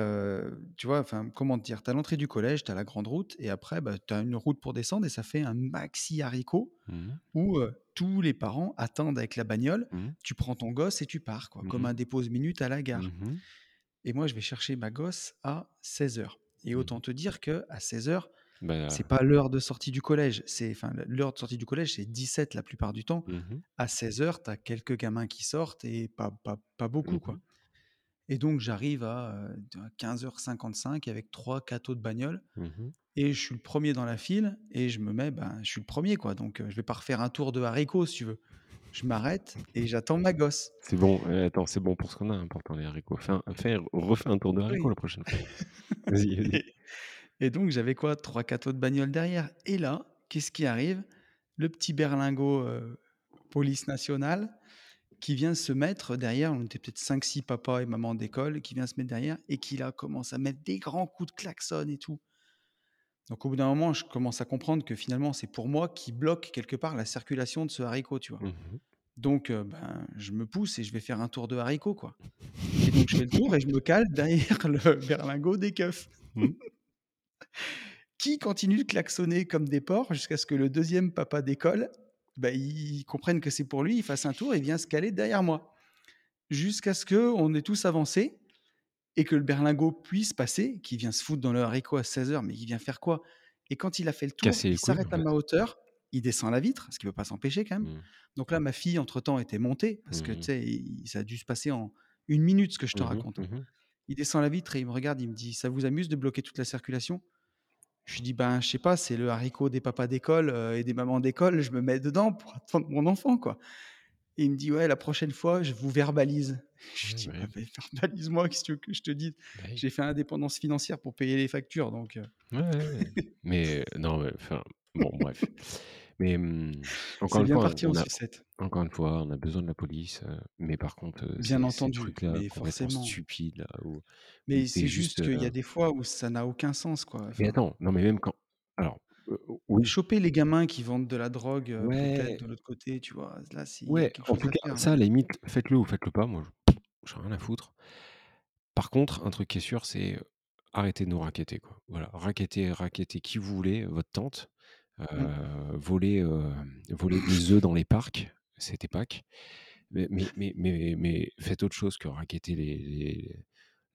tu vois, enfin, comment te dire? Tu as l'entrée du collège, tu as la grande route et après, bah, tu as une route pour descendre et ça fait un maxi haricot Mmh mh. où, tous les parents attendent avec la bagnole. Mmh mh. Tu prends ton gosse et tu pars, quoi, Mmh comme mh. un dépose minute à la Mmh gare et moi, je vais chercher ma gosse à 16:00 et Mmh autant te dire qu'à 16:00, c'est Bah pas l'heure de sortie du collège, c'est enfin, l'heure de sortie du collège, c'est 17 la plupart du temps. Mmh. À 16:00, tu as quelques gamins qui sortent et pas pas pas beaucoup, Mmh quoi. Et donc j'arrive à, heu, d à 15:55 avec 3-4 autres bagnoles Mmh mh. et je suis le 1er dans la file et je me mets, ben, je suis le 1er, quoi, donc je vais pas refaire un tour de haricots, si tu veux. Je m'arrête et j'attends ma gosse. C'est bon, eh attends, c'est bon pour ce qu'on a, hein, pourtant les haricots. Fais un fais refais un tour de haricots Oui la prochaine fois. Vas-y, vas-y. et et donc j'avais quoi? 3-4 autres bagnoles derrière et là, qu'est-ce qui arrive? Le petit berlingot, police nationale qui vient se mettre derrière, on était peut-être 5-6 papas et mamans d'école, qui vient se mettre derrière et qui là, commence à mettre des grands coups de klaxon et tout. Donc au bout d'un moment, je commence à comprendre que finalement, c'est pour moi qui bloque quelque part la circulation de ce haricot, tu vois? Mmh mh. Donc heu, ben, je me pousse et je vais faire un tour de haricots, quoi et donc je fais le tour et je me cale derrière le berlingot des keufs Mmh. qui continuent de klaxonner comme des porcs jusqu'à ce que le 2e papa d'école, bah, il comprenne que c'est pour lui, il fasse un tour et vient se caler derrière moi. Jusqu'à ce qu'on ait tous avancé et que le berlingot puisse passer, qui vient se foutre dans le haricot à 16:00, mais il vient faire quoi? Et quand il a fait le tour, Casser il s'arrête à ma hauteur, il descend la vitre, ce qui peut pas s'empêcher quand même. Mmh. Donc là, ma fille, entre temps, était montée parce que, Mmh tu sais, ça a dû se passer en 1 minute ce que je te Mmh mh. raconte. Mmh. Il descend la vitre et il me regarde, il me dit: «Ça vous amuse de bloquer toute la circulation?» Je lui dis: «Ben, je sais pas, c'est le haricot des papas d'école, heu et des mamans d'école, je me mets dedans pour attendre mon enfant, quoi» Et il me dit: «Ouais, la prochaine fois, je vous verbalise». Je lui dis: bah «Bah, verbalise-moi, qu'est-ce que tu veux que je te dise? Bah oui. J'ai fait indépendance financière pour payer les factures, donc heu». Ouais, ouais, ouais. Mais non, mais enfin, bon, bref. Mais encore une bien fois, parti en on a sucette. encore une fois, on a besoin de la police, mais par contre, Bien ces ces entendu, trucs-là mais complètement forcément. stupides là, où où Mais c'est c'est juste, juste qu'il y a des fois où ça n'a aucun sens, quoi, Mais enfin. attends, non, mais même quand alors, heu, oui. Choper les gamins qui vendent de la drogue, heu, peut-être Ouais. de l'autre côté, tu vois? Là, c'est il y a Ouais, quelque en chose tout à cas, faire, ça, là. à la limite, faites-le ou faites-le pas, moi, j'en ai rien à foutre. Par contre, un truc qui est sûr, c'est, arrêtez de nous racketter, quoi. Voilà, rackettez rackettez qui vous voulez, votre tante, Mmh. voler, hem, voler des œufs dans les parcs, c'était Pâques. Mais mais mais mais mais faites autre chose que racketter les les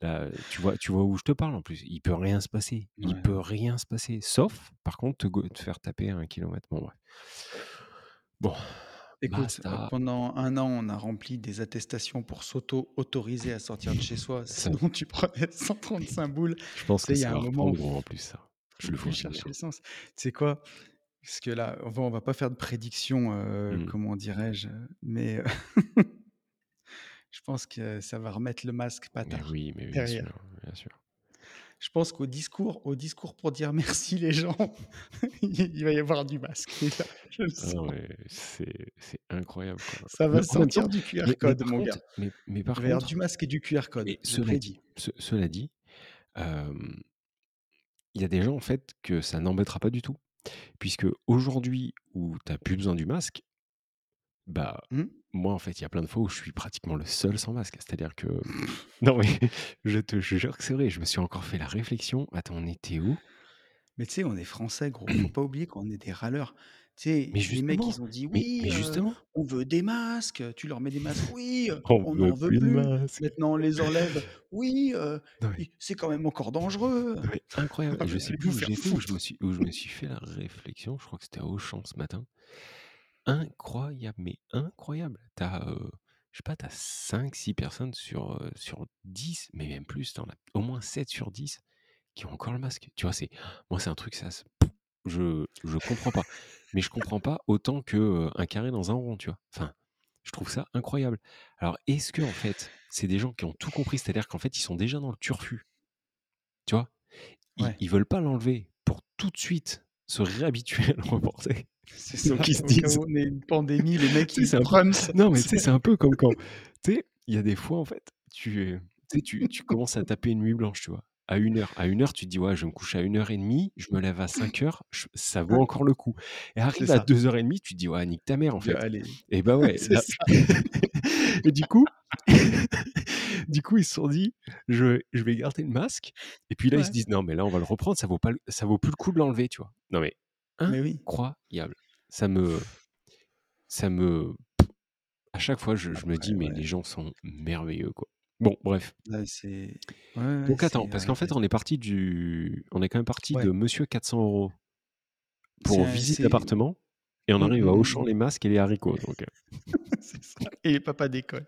la tu vois tu vois où je te parle, en plus? Il peut rien se passer. Il Ouais. peut rien se passer, sauf, par contre, te faire taper à 1 kilomètre. Bon, bref. Bon, Écoute, basta. pendant 1 an, on a rempli des attestations pour s'auto-autoriser à sortir de chez soi, sinon tu prenais 135 boules. Je pense que sais, il y a un moment, en plus, ça. Je faut le vois chercher le sens. Tu sais quoi? Parce que là, on va on va pas faire de prédiction, heu, Mmh. comment dirais-je? Mais heu, je pense que ça va remettre le masque pas Mais oui, mais bien sûr, bien sûr. Je pense qu'au discours au discours pour dire merci les gens, il va y avoir du masque déjà, je le Ah sens. c'est incroyable, quoi. Ça Mais va temps sortir du QR mais mais code, mon contre gars. mais mais par Il va y avoir contre du masque et du QR code, mais cela dit prédis. ce cela dit, hem il y a des gens, en fait, que ça n'embêtera pas du tout, puisqu'aujourd'hui où tu as plus besoin du masque bah, Mmh. moi, en fait, il y a plein de fois où je suis pratiquement le seul sans masque. C'est-à-dire que non, mais je te jure que c'est vrai, je me suis encore fait la réflexion: «Attends, on était où?» Mais tu sais, on est français, gros, faut pas oublier qu'on est des râleurs. Sais, Mais les mecs, justement, ils ont dit: «Oui, mais heu, justement! on veut des masques», tu leur mets des masques: «Oui, heu, On on veut n'en veut plus maintenant on les enlève, oui, i c'est quand même encore dangereux». mais incroyable je sais plus où où je me suis où je me suis fait la réflexion, je crois que c'était à Auchan ce matin. Incroyable, mais incroyable! Tu as, heu, je sais pas, tu as 5-6 personnes sur, sur 10, mais même plus, tu en as au moins 7 sur 10 qui ont encore le masque. Tu vois? C'est moi, c'est un truc, ça se je je comprends pas. Mais je comprends pas autant que, un carré dans un rond, tu vois? Enfin, je trouve ça incroyable. Alors, est-ce qu'en fait, c'est des gens qui ont tout compris? C'est-à-dire qu'en fait, ils sont déjà dans le turfu tu vois? Ils Ouais. ils veulent pas l'enlever pour tout de suite se réhabituer à le reporter. C'est Donc ça, ils se disent on ait une pandémie, les mecs, ils ça, non, mais tu sais, c'est un peu comme quand tu sais, il y a des fois, en fait, tu tu tu commences à taper une nuit blanche, tu vois? À 01:00 à 01:00, tu te dis: «Ouais, je vais me coucher à 01:30, je me lève à 05:00, ch ça vaut encore le coup» et arrive à ça. 02:30, tu te dis: «Ouais, nique ta mère, en dis: fait» «Allez» et bah, ouais, là et du coup du coup, ils se sont dit: «Je je vais garder le masque» et puis là, ils se disent: «Non, mais là, on va le reprendre, ça vaut pas le ça vaut plus le coup de l'enlever», tu vois? Non, mais Mais oui. incroyable! Ça me ça me à chaque fois, je je me dis: «Mais les gens sont merveilleux, quoi». Bon, bref. Ouais, c'est ouais, ouais, Donc attends, c'est, parce qu'en fait, on est parti du on est quand même parti de monsieur 400 € C'est pour un visite c'est d'appartement et on mmh, arrive à mmh, Auchan, mmh. les masques et les haricots, donc C'est ça et les papas d'école.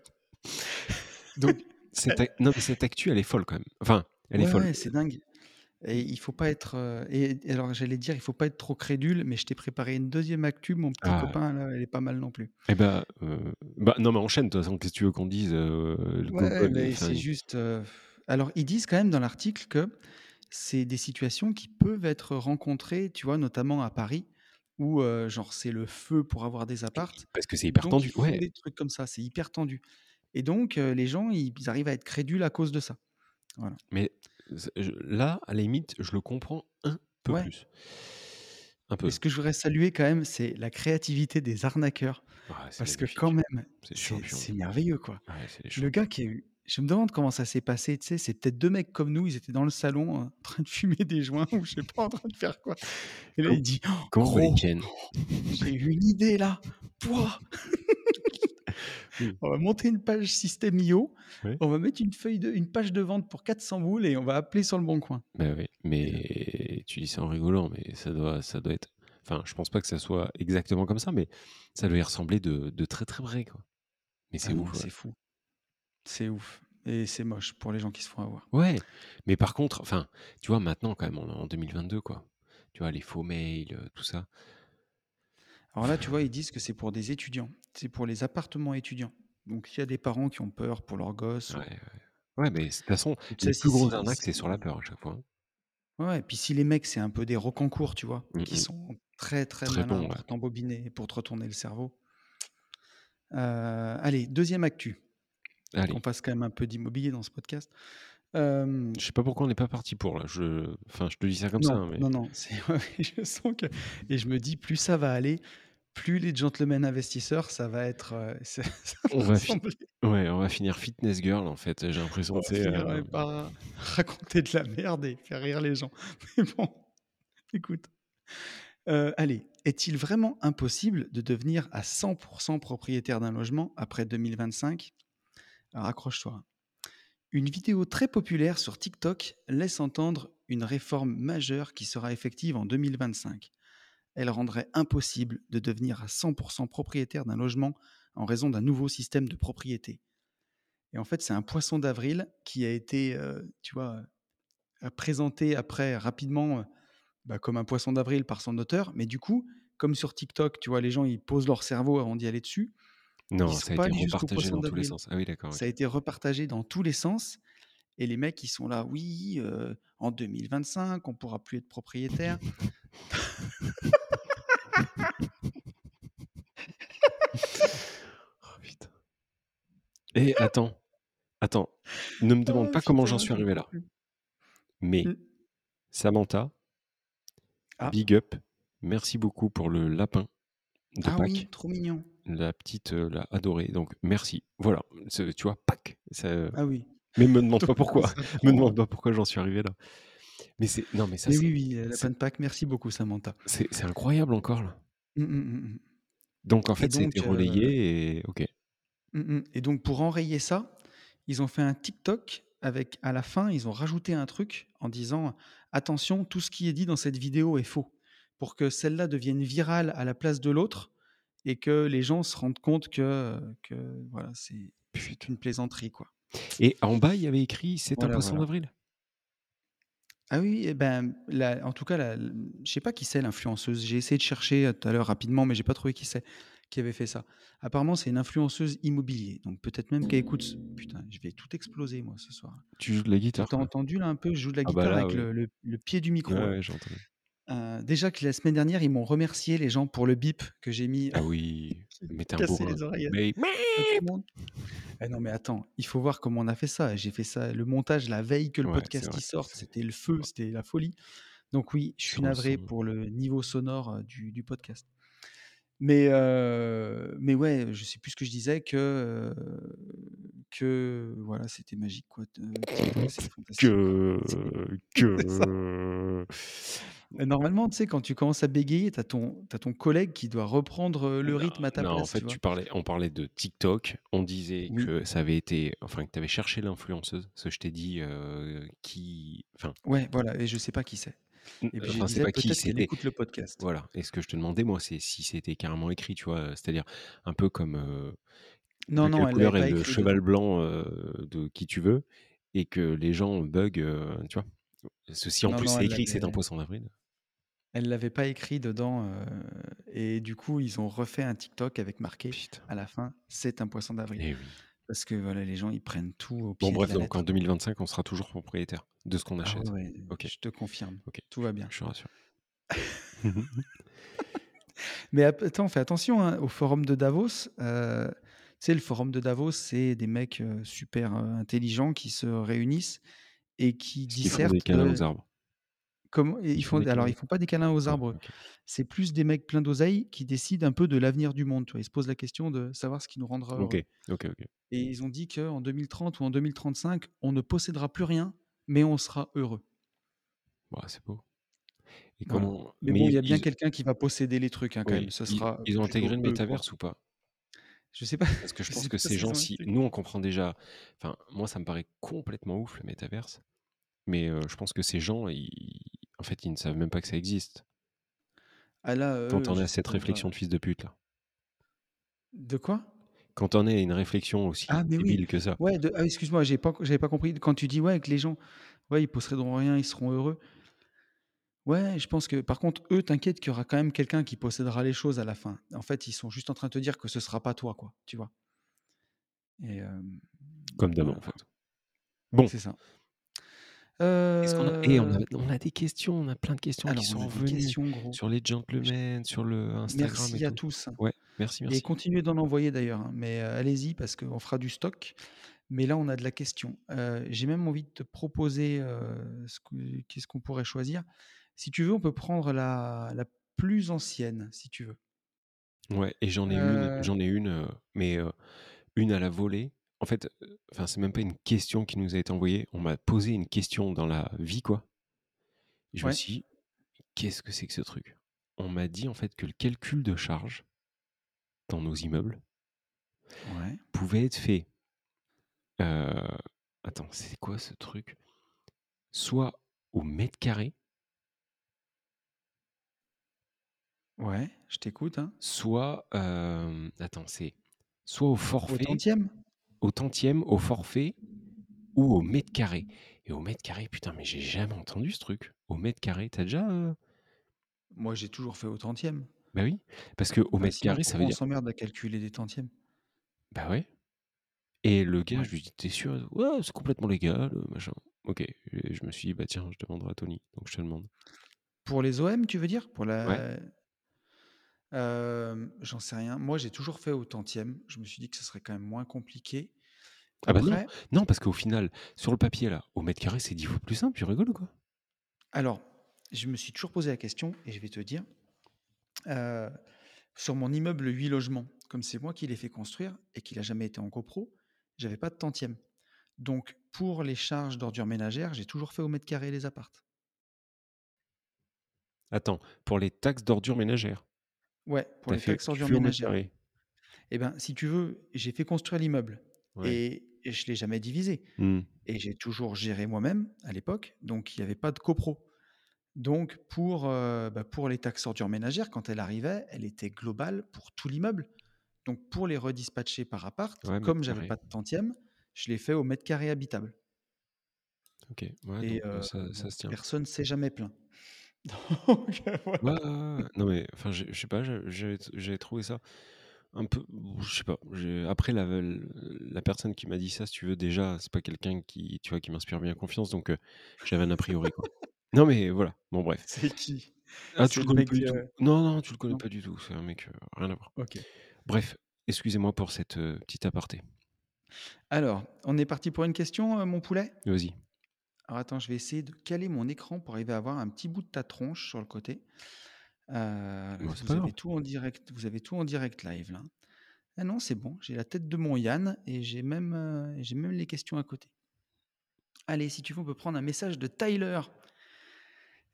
Donc cette C'est non, mais cette actu, elle est folle quand même. Enfin, elle est folle, ouais, c'est dingue et il faut pas être, et et alors j'allais dire, il faut pas être trop crédule, mais je t'ai préparé une 2e actu, mon petit Ah! copain, là, elle est pas mal non plus. Et bah, heu, bah, non, mais enchaîne, de toute façon, qu'est-ce que tu veux qu'on dise? Heu, le Ouais, mais enfin c'est juste, heu alors ils disent quand même dans l'article que c'est des situations qui peuvent être rencontrées, tu vois? Notamment à Paris où, genre, c'est le feu pour avoir des Et apparts, parce que c'est hyper donc ils tendu, font ouais. des trucs comme ça, c'est hyper tendu et donc les gens, ils arrivent à être crédules à cause de ça. Voilà. Mais je là, à la limite, je le comprends un peu Ouais. plus. Un Mais peu. ce que je voudrais saluer quand même, c'est la créativité des arnaqueurs Ah, parce que quand même, C'est merveilleux, quoi. Ouais, des Le gars qui a eu je me demande comment ça s'est passé, tu sais, c'est peut-être 2 mecs comme nous, ils étaient dans le salon en train de fumer des joints ou je sais pas, en train de faire quoi et là, il dit: comment on va les «Gros, ken? j'ai eu une idée là, pouah! Oui. On va monter une page système IO, on va mettre une feuille de une page de vente pour 400 boules et on va appeler sur Leboncoin» Bah, oui, et là mais tu dis ça en rigolant, mais ça doit ça doit être enfin, je pense pas que ça soit exactement comme ça, mais ça doit y ressembler de de très, très près, quoi. Mais c'est Ah ouf, ouais. c'est fou. C'est ouf et c'est moche pour les gens qui se font avoir. Ouais, mais par contre, enfin, tu vois, maintenant, quand même, on est en 2022, quoi. Tu vois, les faux mails, heu, tout ça. Alors là, tu vois, ils disent que c'est pour des étudiants. C'est pour les appartements étudiants. Donc, s'il y a des parents qui ont peur pour leurs gosses, Ouais, ouais. Ouais, mais de toute façon, les plus grosses arnaques, c'est sur la peur à chaque fois. hein. Ouais, et puis si les mecs, c'est un peu des rocancours, tu vois, Mm, qui mm. sont très très Très malins bon, pour t'embobiner, pour te retourner le cerveau. Euh, allez, deuxième actu. Allez. Qu'on fasse quand même un peu d'immobilier dans ce podcast. Euh, Je sais pas pourquoi on n'est pas parti pour là. Je... Enfin, je te dis ça comme ça, non, hein, mais non, non, je sens que. Et je me dis, plus ça va aller, plus les gentlemen investisseurs, ça va être. euh, ça, on va ouais, on va finir fitness girl en fait. J'ai l'impression on que c'est. euh, par raconter de la merde et faire rire les gens. Mais bon, écoute. Euh, allez, est-il vraiment impossible de devenir à 100% propriétaire d'un logement après 2025 Alors accroche-toi. Une vidéo très populaire sur TikTok laisse entendre une réforme majeure qui sera effective en 2025. Elle rendrait impossible de devenir à 100% propriétaire d'un logement en raison d'un nouveau système de propriété. Et en fait, c'est un poisson d'avril qui a été, euh, tu vois, euh, présenté après rapidement euh, bah, comme un poisson d'avril par son auteur. Mais du coup, comme sur TikTok, tu vois, les gens ils posent leur cerveau avant d'y aller dessus. Non, ça a été repartagé dans tous les sens. Ah oui, d'accord. Ça a été repartagé dans tous les sens. Et les mecs, ils sont là, oui, euh, en 2025, on pourra plus être propriétaire. Oh, putain. Et attends, attends. Ne me demande Ah, pas comment j'en suis arrivé là. Mais Mm. Samantha, Ah. big up. Merci beaucoup pour le lapin de Ah Pâques. oui, trop mignon. La petite euh, l'a adoré. Donc merci. Voilà. Tu vois, Pâques. ça- Ah oui. Mais me demande pas pourquoi. Me demande pas pourquoi j'en suis arrivé là. Mais c'est non, mais ça Mais oui, oui, lapin de Pâques, merci beaucoup, Samantha. c'est incroyable encore là. Mm, mm, mm, mm. Donc en fait, euh, relayé et ok. Mm, mm. Et donc, pour enrayer ça, ils ont fait un TikTok avec, à la fin, ils ont rajouté un truc en disant attention, tout ce qui est dit dans cette vidéo est faux, pour que celle-là devienne virale à la place de l'autre et que les gens se rendent compte que, que voilà, c'est une plaisanterie, quoi. Et en bas, il y avait écrit c'est un poisson voilà. d'avril. Ah oui, eh ben, la- en tout cas, la, la- je sais pas qui c'est l'influenceuse. J'ai essayé de chercher euh, tout à l'heure rapidement, mais j'ai pas trouvé qui c'est qui avait fait ça. Apparemment, c'est une influenceuse immobilier, donc peut-être même qu'elle écoute. ce- Putain, je vais tout exploser moi ce soir. Tu joues de la guitare. t'as entendu là un peu? Je joue de la Ah bah guitare là, avec ouais. le, le- le pied du micro. Ouais, ouais. Euh, déjà que la semaine dernière, ils m'ont remercié les gens pour le bip que j'ai mis. Ah oui, qui mais t'es un bourrin. les oreillettes. Mais monde. Eh non mais attends, il faut voir comment on a fait ça. J'ai fait ça le montage la veille que le podcast y sorte. C'était le feu, c'était la folie. Donc oui, je suis navré pour le niveau sonore euh, du, du podcast. Mais, euh, mais ouais, je sais plus ce que je disais, que, que voilà, c'était magique. Quoi. Que que Normalement, tu sais, quand tu commences à bégayer, tu as ton, t'as ton collègue qui doit reprendre le non, rythme à ta non, en place. fait, tu parlais, on parlait de TikTok. On disait Oui. que ça avait été, enfin, que tu avais cherché l'influenceuse. Ce que je t'ai dit, euh, qui, enfin, Ouais, voilà, et je sais pas qui c'est. Et puis enfin, disais pas qui, qu'elle écoute le podcast. Voilà. Et ce que je te demandais, moi, c'est si c'était carrément écrit, tu vois, c'est-à-dire un peu comme euh, Non, non, elle couleur est le cheval blanc euh, de qui tu veux, et que les gens bug, euh, tu vois. Ceci en Non, plus c'est écrit que c'est un poisson d'avril. elle l'avait pas écrit dedans. euh, et du coup, ils ont refait un TikTok avec marqué Putain. à la fin, c'est un poisson d'avril. Eh oui. Parce que voilà, les gens, ils prennent tout au Bon, pied de bref, la donc en lettre. 2025, on sera toujours propriétaire de ce qu'on Ah achète. ouais, je te confirme. Tout va bien. je suis rassuré. Mais attends, fais attention hein, au forum de Davos. euh, tu sais, le forum de Davos, c'est des mecs euh, super euh, intelligents qui se réunissent et qui Parce qu'ils font des dissertent de aux arbres. Comment. Ils font alors, ils font pas des câlins aux arbres. C'est plus des mecs pleins d'oseille qui décident un peu de l'avenir du monde. Tu vois. Ils se posent la question de savoir ce qui nous rendra Ok, heureux. ok, ok. Et ils ont dit qu'en 2030 ou en 2035, on ne possédera plus rien, mais on sera heureux. Bon, c'est beau. Et Voilà. comment Mais Mais bon, il y a bien ils- quelqu'un qui va posséder les trucs hein, quand oui, même. Ils, sera ils ont intégré le métaverse ou pas? Je sais pas. Parce que je Je pense que ces gens, si nous on comprend déjà, enfin moi ça me paraît complètement ouf le métaverse, mais euh, je pense que ces gens, ils... en fait, ils ne savent même pas que ça existe. Ah là, Quand on a cette réflexion de fils de pute là, De quoi? Quand on a une réflexion aussi Ah, mais oui. débile que ça, Ouais, de... ah, excuse-moi, j'ai pas, j'avais pas compris. Quand tu dis ouais, que les gens, ouais, ils posséderont rien, ils seront heureux. Ouais, je pense que par contre, eux, t'inquiète qu'il y aura quand même quelqu'un qui possédera les choses à la fin. En fait, ils sont juste en train de te dire que ce sera pas toi, quoi, tu vois? Et hem, Comme voilà, en fait. Bon. C'est ça. Qu'est-ce qu'on a? Et on a Heu on a des questions, on a plein de questions qui alors on sont a des revenues questions, gros. sur les gentlemen, sur le Instagram et merci à tout. tous, Ouais, merci, et merci. continuez d'en envoyer d'ailleurs, hein, mais heu, allez-y parce qu'on fera du stock. Mais là, on a de la question. Heu, j'ai même envie de te proposer, ce que qu'est-ce qu'on pourrait choisir? Si tu veux, on peut prendre la la plus ancienne, si tu veux. Ouais et j'en ai une j'en ai une, mais une à la volée. En fait, heu, enfin, c'est même pas une question qui nous a été envoyée. On m'a posé une question dans la vie, quoi. Je me suis dit: «Qu'est-ce que c'est que ce truc?» On m'a dit, en fait, que le calcul de charge dans nos immeubles ouais, pouvait être fait heu, attends, c'est quoi ce truc? Soit au mètre carré ouais, je t'écoute, hein. soit, hem, attends, c'est soit au Au forfait, tantième? Au tantième, au forfait ou au mètre carré. Et au mètre carré, putain, mais j'ai jamais entendu ce truc. Au mètre carré, tu as déjà, heu? Moi, j'ai toujours fait au tantième. Bah oui, parce qu'au Bah, mètre sinon carré, ça veut pourquoi on dire s'emmerde à calculer des tantièmes? bah ouais. Et le gars, Ouais. je lui dis: «Tu es sûr?» «Ouais, c'est complètement légal, heu, machin». OK. Et je me suis dit: «Bah tiens, je demanderai à Tony». Donc je te demande. Pour les OM, tu veux dire? Pour la j'en sais rien. Moi, j'ai toujours fait au tantième. Je me suis dit que ce serait quand même moins compliqué. Ah bah non, non, parce qu'au final, sur le papier là, au mètre carré, c'est 10 fois plus simple, tu rigoles ou quoi? alors, je me suis toujours posé la question et je vais te dire, sur mon immeuble 8 logements, comme c'est moi qui l'ai fait construire et qu'il a jamais été en copro, j'avais pas de tantième. Donc pour les charges d'ordures ménagères, j'ai toujours fait au mètre carré les apparts. Attends, pour les taxes d'ordures ménagères, Ouais, pour les fait taxes ordures ménagères. Et ben, si tu veux, j'ai fait construire l'immeuble Ouais. et et je l'ai jamais divisé Mmh. et j'ai toujours géré moi-même à l'époque, donc il y avait pas de copro. Donc pour, heu, bah, pour les taxes ordures ménagères, quand elle arrivait, elle était globale pour tout l'immeuble. Donc pour les redispatcher par appart, Ouais, comme j'avais carré. pas de tantième, je l'ai fait au mètre carré habitable OK. Ouais, et donc heu, ça se tient. personne s'est jamais plaint. Donc heu, Ouais, voilà. ouais, ouais, ouais. Non mais enfin, j'ai je sais pas, j'avais j'avais trouvé ça un peu je sais pas, j'ai après la la personne qui m'a dit ça, si tu veux, déjà, c'est pas quelqu'un qui, tu vois, qui m'inspire bien confiance, donc heu, j'avais un a priori, quoi. Non mais voilà, bon bref. C'est qui? Ah, tu C'est le le connais pas du tout? heu Non, non, tu le connais non? pas du tout, c'est un mec, heu, rien à voir. OK. Bref, excusez-moi pour cette, petite aparté. Alors, on est parti pour une question, mon poulet? Vas-y. Alors attends, je vais essayer de caler mon écran pour arriver à avoir un petit bout de ta tronche sur le côté. Bon, c'est pas vous avez tout en direct vous avez tout en direct live là. Ah non, c'est bon, j'ai la tête de mon Yann et j'ai même, heu, j'ai même les questions à côté. Allez, si tu veux, on peut prendre un message de Tyler.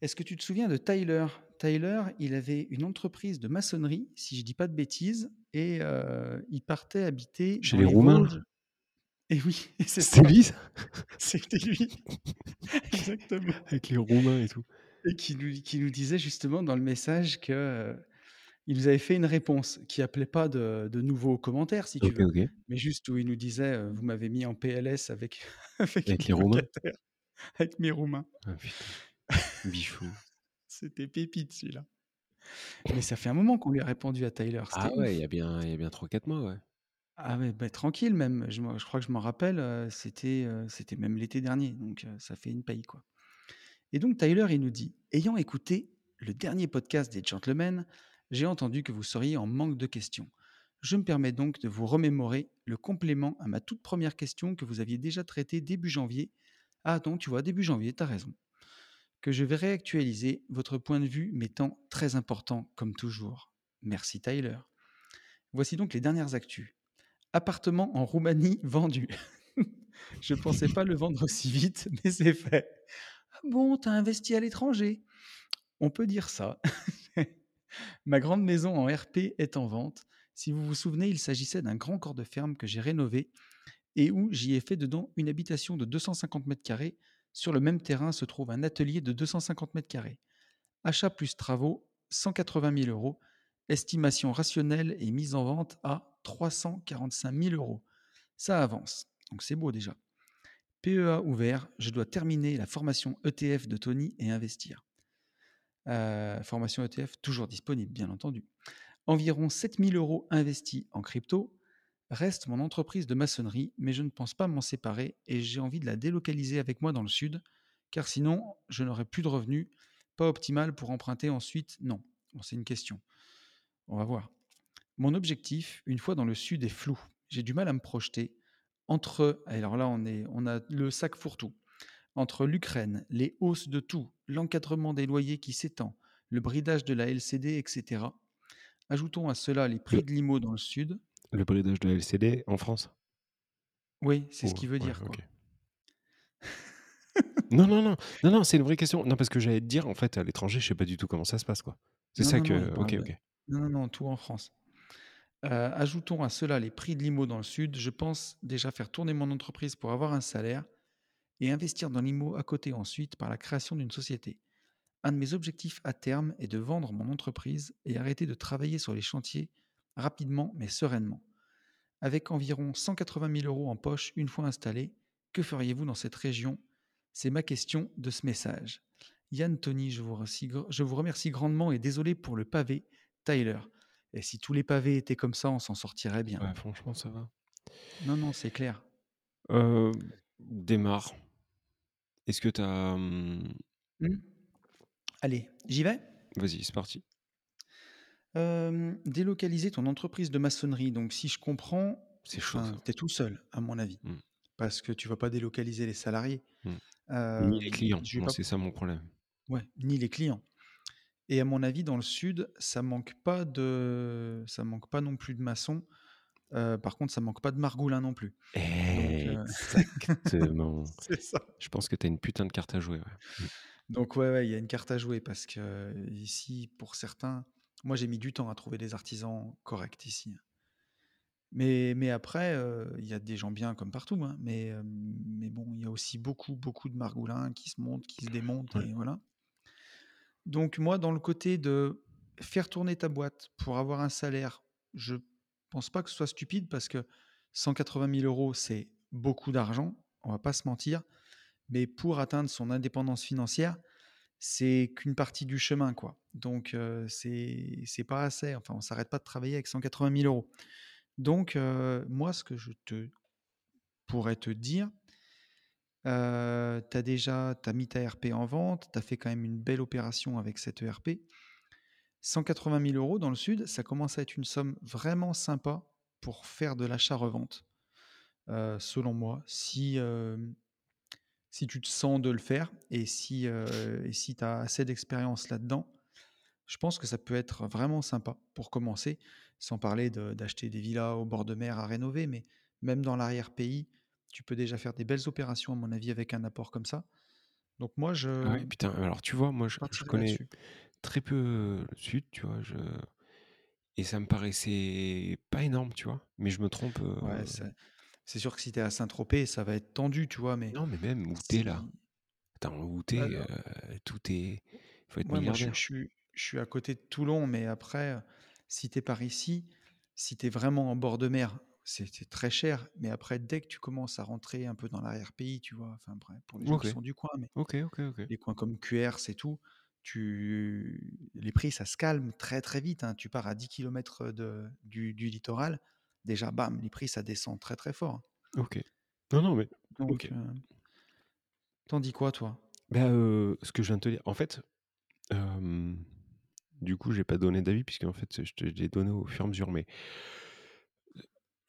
Est-ce que tu te souviens de Tyler? Tyler, il avait une entreprise de maçonnerie, si je dis pas de bêtises et heu, il partait habiter Chez dans les les Roumains? Vosges et oui, c'est lui ça? c'était lui, exactement. Avec les Roumains et tout. Et qui nous qui nous disait justement dans le message que, heu, il nous avait fait une réponse qui appelait pas de de nouveaux commentaires si tu veux, mais juste où il nous disait, heu: «Vous m'avez mis en PLS avec avec les Roumains? avec mes Roumains». Ah putain, bichou. C'était pépite celui-là. Mais ça fait un moment qu'on lui a répondu à Tyler, Ah ouais, il y a bien il y a bien 3-4 mois, ouais. Ah ouais, bah, tranquille même, je crois que je m'en rappelle, c'était, même l'été dernier, donc ça fait une paye, quoi. Et donc Tyler, il nous dit: «Ayant écouté le dernier podcast des Gentlemen, j'ai entendu que vous seriez en manque de questions. Je me permets donc de vous remémorer le complément à ma toute première question que vous aviez déjà traitée début janvier. Ah non, tu vois, début janvier, tu as raison. Que je vais réactualiser, votre point de vue m'étant très important comme toujours. Merci Tyler. Voici donc les dernières actus. Appartement en Roumanie vendu. je pensais pas le vendre aussi vite, mais c'est fait. Ah bon, t'as investi à l'étranger On peut dire ça. Ma grande maison en RP est en vente. Si vous vous souvenez, il s'agissait d'un grand corps de ferme que j'ai rénové et où j'y ai fait dedans une habitation de 250 mètres carrés. Sur le même terrain se trouve un atelier de 250 mètres carrés. Achat plus travaux, 180 000 euros. Estimation rationnelle et mise en vente à 345 000 euros. Ça avance. Donc c'est beau déjà. PEA ouvert, je dois terminer la formation ETF de Tony et investir. Heu, formation ETF toujours disponible, bien entendu. Environ 7 000 € investis en crypto. Reste mon entreprise de maçonnerie, mais je ne pense pas m'en séparer et j'ai envie de la délocaliser avec moi dans le sud, car sinon je n'aurai plus de revenus. Pas optimal pour emprunter ensuite, non. C'est une question. On va voir. Mon objectif, une fois dans le sud, est flou. J'ai du mal à me projeter entre. Alors là, on, est, on a le sac fourre-tout. Entre l'Ukraine, les hausses de tout, l'encadrement des loyers qui s'étend, le bridage de la LCD, etc. Ajoutons à cela les prix de l'IMO dans le sud. le bridage de la LCD en France? Oui, c'est ce qu'il veut ouais, dire. Quoi. ok. Non, non, non, non, non, c'est une vraie question. Non, parce que j'allais te dire, en fait, à l'étranger, je sais pas du tout comment ça se passe, quoi. C'est ça non, non, il que. Ok, parle de... ok. Non, non, non, tout en France. Euh, ajoutons à cela les prix de l'IMO dans le sud. Je pense déjà faire tourner mon entreprise pour avoir un salaire et investir dans l'IMO à côté ensuite par la création d'une société. Un de mes objectifs à terme est de vendre mon entreprise et arrêter de travailler sur les chantiers rapidement mais sereinement. Avec environ 180 000 euros en poche une fois installé, que feriez-vous dans cette région? C'est ma question de ce message. Yann Tony, je vous, remercie, je vous remercie grandement et désolé pour le pavé, Tyler. Et si tous les pavés étaient comme ça, on s'en sortirait bien. Ouais, franchement, ça va. Non, non, c'est clair. Euh, démarre. Est-ce que t'as. hum, Hmm Allez, j'y vais? Vas-y, c'est parti. Euh, délocaliser ton entreprise de maçonnerie. Donc, si je comprends, C'est chaud, tu es tout seul, à mon avis. Mm. Parce que tu vas pas délocaliser les salariés. Euh, Ni les clients. pas- c'est ça mon problème. Ouais, ni les clients. Et à mon avis, dans le sud, ça manque pas de, ça manque pas non plus de maçons. Euh, par contre, ça manque pas de margoulins non plus. euh, Exactement. Ça. Je pense que t'as une putain de carte à jouer. Ouais. Donc ouais, ouais, il y a une carte à jouer parce que euh, ici, pour certains, moi j'ai mis du temps à trouver des artisans corrects ici. Mais, mais après, euh, il y a des gens bien comme partout. hein. mais, mais bon, il y a aussi beaucoup, beaucoup de margoulins qui se montent, qui se démontent. Ouais. Et voilà. Donc moi, dans le côté de faire tourner ta boîte pour avoir un salaire, je pense pas que ce soit stupide parce que 180 000 euros, c'est beaucoup d'argent, on va pas se mentir. Mais pour atteindre son indépendance financière, c'est qu'une partie du chemin, quoi. Donc euh, c'est pas assez. Enfin, on s'arrête pas de travailler avec 180 000 euros. Donc moi, ce que je te pourrais te dire, euh, tu as déjà t'as mis ta RP en vente, tu as fait quand même une belle opération avec cette ERP. 180 000 euros dans le sud, ça commence à être une somme vraiment sympa pour faire de l'achat-revente. Selon moi, si, si tu te sens de le faire et si, et si tu as assez d'expérience là-dedans, je pense que ça peut être vraiment sympa pour commencer, sans parler d'acheter des villas au bord de mer à rénover, mais même dans l'arrière-pays, tu peux déjà faire des belles opérations, à mon avis, avec un apport comme ça. Donc moi, je Ah ouais, putain, alors tu vois, moi je, connais très peu euh, le sud, tu vois, je... et ça me paraissait pas énorme, tu vois, mais je me trompe. euh, Ouais, c'est c'est sûr que si tu es à Saint-Tropez, ça va être tendu, tu vois, mais Non, mais même où t'es là. Attends, où t'es, Alors, euh, tout est. faut être Ouais, moi, je, suis, je suis à côté de Toulon, mais après, euh, si tu es par ici, si tu es vraiment en bord de mer, c'est très cher. Mais après, dès que tu commences à rentrer un peu dans l'arrière-pays, tu vois, enfin, bref, pour les gens qui sont du coin, mais les coins comme QR, c'est tout, tu... les prix, ça se calme très, très vite. hein. Tu pars à 10 km de, du, du littoral, déjà, bam, les prix, ça descend très, très fort. Ok. Non, non, mais. Donc, euh, t'en dis quoi, toi? Euh, ce que je viens de te dire, en fait, euh, du coup, j'ai pas donné d'avis, puisque en fait, je te l'ai donné au fur et à mesure, mais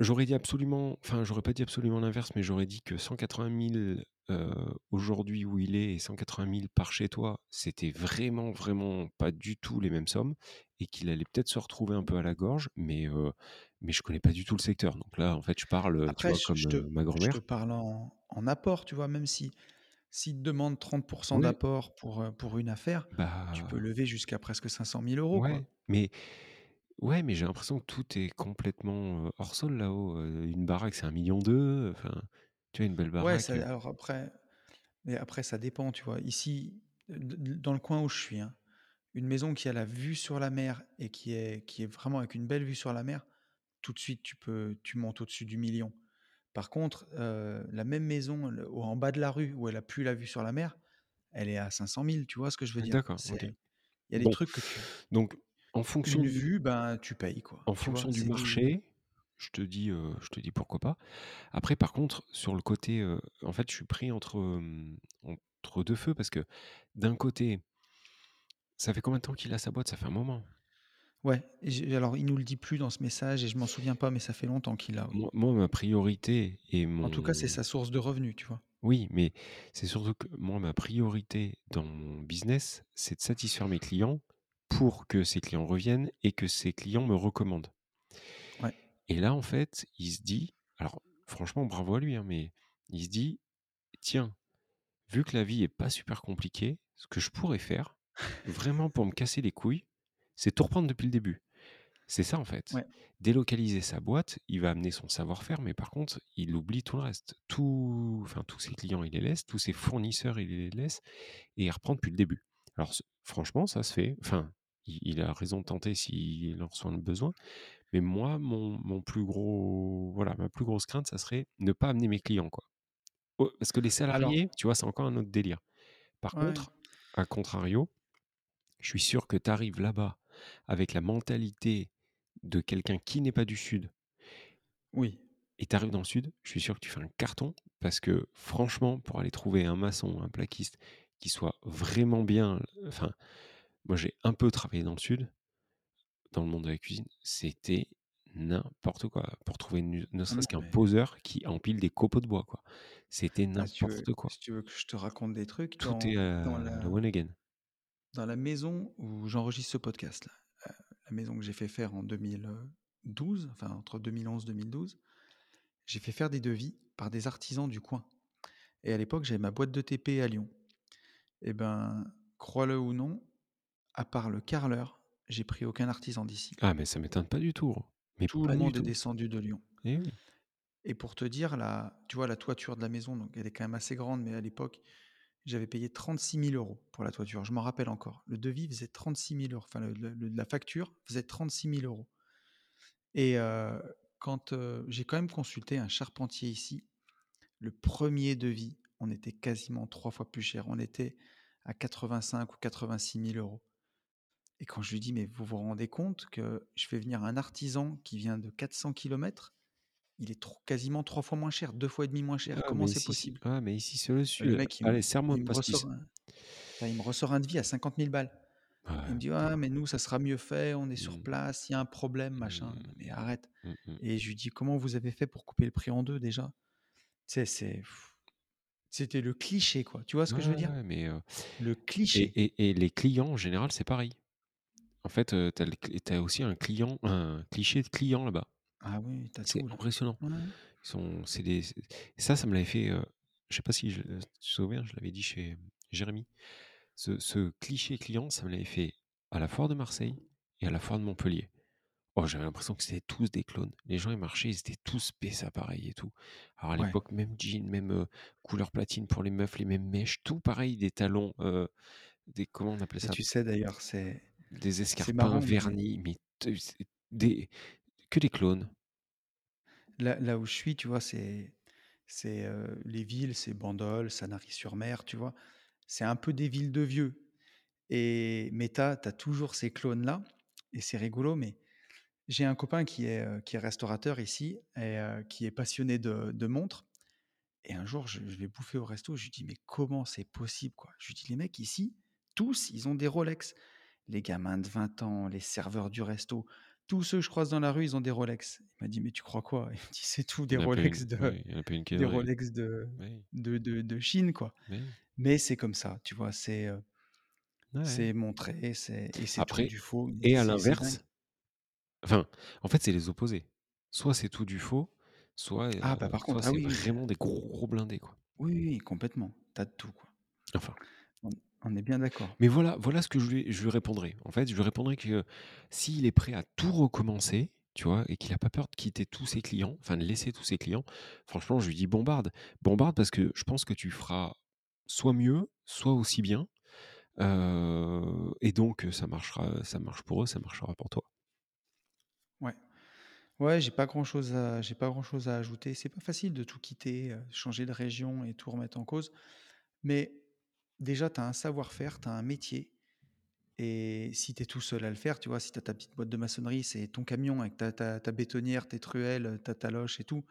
j'aurais dit absolument, enfin, j'aurais pas dit absolument l'inverse, mais j'aurais dit que 180 000 euh, aujourd'hui où il est et 180 000 par chez toi, c'était vraiment, vraiment pas du tout les mêmes sommes, et qu'il allait peut-être se retrouver un peu à la gorge, mais, euh, mais je connais pas du tout le secteur. Donc là, en fait, je parle, tu Après, vois, je, comme je te, euh, ma je te grand-mère. parle en, en apport, tu vois, même si s'ils te demandent 30% Ouais, d'apport pour, euh, pour une affaire, tu peux bah. lever jusqu'à presque 500 000 euros, quoi. Mais ouais, mais j'ai l'impression que tout est complètement euh, hors sol là-haut. Euh, Une baraque, c'est un million deux. Enfin, tu vois, une belle Ouais, baraque. ça, euh, alors après, mais après, ça dépend, tu vois. Ici, d- dans le coin où je suis, hein, une maison qui a la vue sur la mer et qui est, qui est vraiment avec une belle vue sur la mer, tout de suite, tu peux, tu montes au-dessus du million. Par contre, euh, la même maison le- au- en bas de la rue où elle a plus la vue sur la mer, elle est à 500 000, tu vois ce que je veux dire? D'accord, ok. C'est, Il y a des Bon, trucs que tu donc en fonction une du vue, ben, tu payes quoi, en tu vois? fonction du marché, je te dis, je te dis pourquoi pas. Après par contre, sur le côté, en fait, je suis pris entre, entre 2 feux parce que d'un côté ça fait combien de temps qu'il a sa boîte? Ça fait un moment. ouais, alors il nous le dit plus dans ce message et je m'en souviens pas, mais ça fait longtemps qu'il oui. Moi moi ma priorité et En tout cas, c'est mon sa source de revenus, tu vois? oui, mais c'est surtout que moi ma priorité dans mon business, c'est de satisfaire mes clients pour que ces clients reviennent et que ces clients me recommandent. Ouais. Et là, en fait, il se dit alors franchement bravo à lui, hein, mais il se dit: «Tiens, vu que la vie est pas super compliquée, ce que je pourrais faire, vraiment pour me casser les couilles, c'est tout reprendre depuis le début». C'est ça, en fait. Ouais. Délocaliser sa boîte, il va amener son savoir-faire, mais par contre, il oublie tout le reste. Tout enfin, tous ses clients, il les laisse, tous ses fournisseurs, il les laisse et il reprend depuis le début. Alors franchement, ça se fait. Enfin, il a raison de tenter s'il en ressent le besoin, mais moi, mon mon plus gros voilà, ma plus grosse crainte, ça serait ne pas amener mes clients, quoi. Oh, parce que les Alors salariés, tu vois, c'est encore un autre délire. Par ouais, contre, à contrario, je suis sûr que tu arrives là-bas avec la mentalité de quelqu'un qui n'est pas du sud oui. et tu arrives dans le sud, je suis sûr que tu fais un carton parce que franchement, pour aller trouver un maçon, un plaquiste qui soit vraiment bien, enfin, moi j'ai un peu travaillé dans le sud, dans le monde de la cuisine, c'était n'importe quoi. Pour trouver une- ne serait-ce qu'un mais poseur qui empile des copeaux de bois, quoi. C'était ah, n'importe quoi. si tu veux que je te raconte des trucs, Tout dans est dans à la one again. dans la maison où j'enregistre ce podcast là, heu, la maison que j'ai fait faire en 2012, enfin entre 2011-2012, j'ai fait faire des devis par des artisans du coin et à l'époque, j'avais ma boîte de TP à Lyon et ben, crois-le ou non, à part le carreleur, j'ai pris aucun artisan d'ici. Ah, mais ça m'étonne pas du tout. Mais Tout le monde est tout. descendu de Lyon Eh oui. et pour te dire la tu vois la toiture de la maison, donc elle est quand même assez grande, mais à l'époque, j'avais payé 36 000 € pour la toiture. Je m'en rappelle encore. Le devis faisait 36 000 €, enfin le le le la facture faisait 36 000 € et heu, quand, heu, j'ai quand même consulté un charpentier ici, le premier devis, on était quasiment 3 fois plus cher. On était à 85 ou 86 000 € et quand je lui dis: «Mais vous vous rendez compte que je fais venir un artisan qui vient de 400 kilomètres, il est quasiment 3 fois moins cher, 2 fois et demi moins cher. Ah, Comment c'est possible?» ah, mais ici, c'est le le sud. mec, il me Allez, serre-moi il me ressort un enfin, il me ressort un devis à 50 000 balles. Il me dit: «Ah mais nous, ça sera mieux fait, on est sur Mmh. place, il y a un problème, machin». Mmh. Mais arrête Mmh mh. et je lui dis: «Comment vous avez fait pour couper le prix en 2 déjà?» Tu sais, c'est c'était le cliché, quoi. Tu vois ce que Ouais, je veux dire? ouais, mais heu Le et cliché. et et les clients, en général, c'est pareil. En fait, heu, tu as tu aussi un client un cliché de client là-bas. Ah oui, C'est tout là. impressionnant. Ouais. Ils sont c'est des c'est ça, ça me l'avait fait, heu, je sais pas si je tu te souviens, je l'avais dit chez Jérémy. Ce ce cliché client, ça me l'avait fait à la foire de Marseille et à la foire de Montpellier. Oh, j'avais l'impression que c'était tous des clones. Les gens, ils marchaient, ils étaient tous PC pareil et tout. Alors à Ouais. l'époque, même jean, même, couleur platine pour les meufs, les mêmes mèches, tout pareil, des talons, des comment on appelait Et ça? tu sais d'ailleurs, c'est Des escarpins marrant, vernis, mais des que des clones. là là où je suis, tu vois, c'est les villes, c'est Bandol, Sanary-sur-Mer, tu vois? C'est un peu des villes de vieux et mais tu as toujours ces clones-là et c'est rigolo, mais j'ai un copain qui est, qui est restaurateur ici et qui est passionné de de montres et un jour, je je vais bouffer au resto, je lui dis: «Mais comment c'est possible, quoi?» je lui dis: «Les mecs ici, tous, ils ont des Rolex». Les gamins de 20 ans, les serveurs du resto, tous ceux que je croise dans la rue, ils ont des Rolex. Il m'a dit: «Mais tu crois quoi?» il me dit: «C'est tout des une Rolex de oui, des. Rolex de Oui, de de de Chine, quoi». oui. Mais c'est comme ça, tu vois? C'est, Ouais, ouais. c'est montré, c'est et c'est tout du faux, et à l'inverse enfin, en fait, c'est les opposés. Soit c'est tout du faux, soit, Ah bah, par soit contre, ah c'est vraiment des gros, gros blindés, quoi. oui, complètement. Tu as de tout, quoi. Enfin, On est bien d'accord. mais voilà voilà ce que je lui je lui répondrais. En fait, je lui répondrais que s'il est prêt à tout recommencer, tu vois? Et qu'il a pas peur de quitter tous ses clients, enfin de laisser tous ses clients, franchement, je lui dis: «Bombarde». Bombarde parce que je pense que tu feras soit mieux, soit aussi bien, heu et donc ça marchera ça marche pour eux, ça marchera pour toi. Ouais. Ouais, j'ai pas grand-chose à j'ai pas grand-chose à ajouter. C'est pas facile de tout quitter, heu, changer de région et tout remettre en cause, mais déjà, tu as un savoir-faire, tu as un métier Et si tu es tout seul à le faire, tu vois, si tu as ta petite boîte de maçonnerie, c'est ton camion avec ta, ta, ta bétonnière, tes truelles, ta taloche et tout.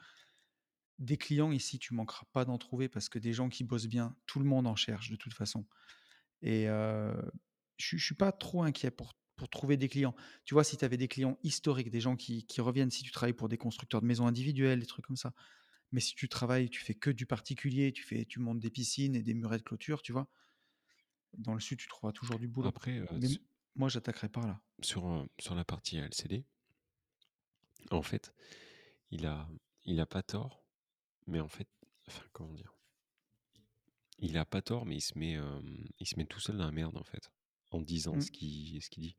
Des clients ici, tu manqueras pas d'en trouver parce que des gens qui bossent bien, tout le monde en cherche de toute façon. Et euh, je ne suis pas trop inquiet pour, pour trouver des clients. Tu vois, si tu avais des clients historiques, des gens qui, qui reviennent, si tu travailles pour des constructeurs de maisons individuelles, des trucs comme ça, mais si tu travailles, tu fais que du particulier, tu, fais, tu montes des piscines et des murets de clôture, tu vois, dans le sud, tu trouveras toujours du boulot. Après, euh, Mais su- moi, j'attaquerai par là. sur, sur la partie LCD, en fait, il a, il a pas tort, mais en fait, enfin, comment dire? Il a pas tort, mais il se met, euh, il se met tout seul dans la merde, en fait, en disant Mm. ce qu'il ce qu'il dit.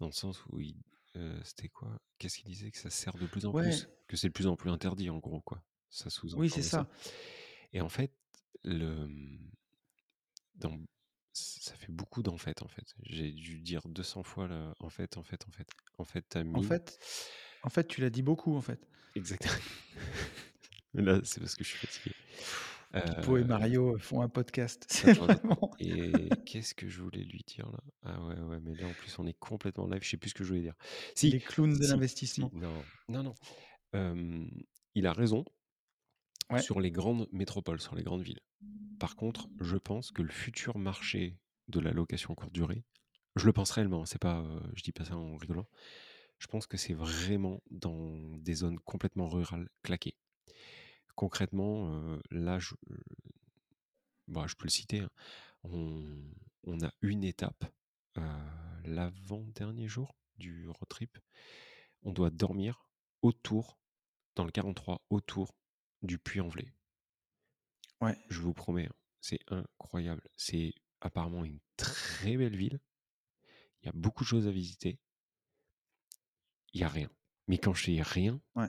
Dans le sens où il. euh, C'était quoi? Qu'est-ce qu'il disait? Que ça sert de plus en Ouais, plus? Que c'est de plus en plus interdit, en gros, quoi. Ça oui, c'est ça. ça. Et en fait, le. Dans, ça fait beaucoup d'en fait, en fait. J'ai dû dire 200 fois là, en fait, en fait, en fait. En fait, t'as En mis. fait, en fait, tu l'as dit beaucoup, en fait. Exactement. Là, c'est parce que je suis fatigué. Pipo et Euh, Mario font un podcast. Vraiment Et qu'est-ce que je voulais lui dire là? Ah ouais, ouais, mais là en plus on est complètement live, je sais plus ce que je voulais dire. Si, les clowns de si, l'investissement. non, non, non. Euh, il a raison Sur les grandes métropoles, sur les grandes villes. Par contre, je pense que le futur marché de la location courte durée, je le pense réellement, c'est pas, euh, je dis pas ça en rigolant, je pense que c'est vraiment dans des zones complètement rurales claquées. Concrètement, euh, là, je, bah, je peux le citer, hein. on, on a une étape euh, l'avant-dernier jour du road trip. On doit dormir autour, dans le 43, autour du Puy-en-Velay. Ouais. Je vous promets, hein, c'est incroyable. C'est apparemment une très belle ville. Il y a beaucoup de choses à visiter. Il n'y a rien. Mais quand je dis rien, Ouais.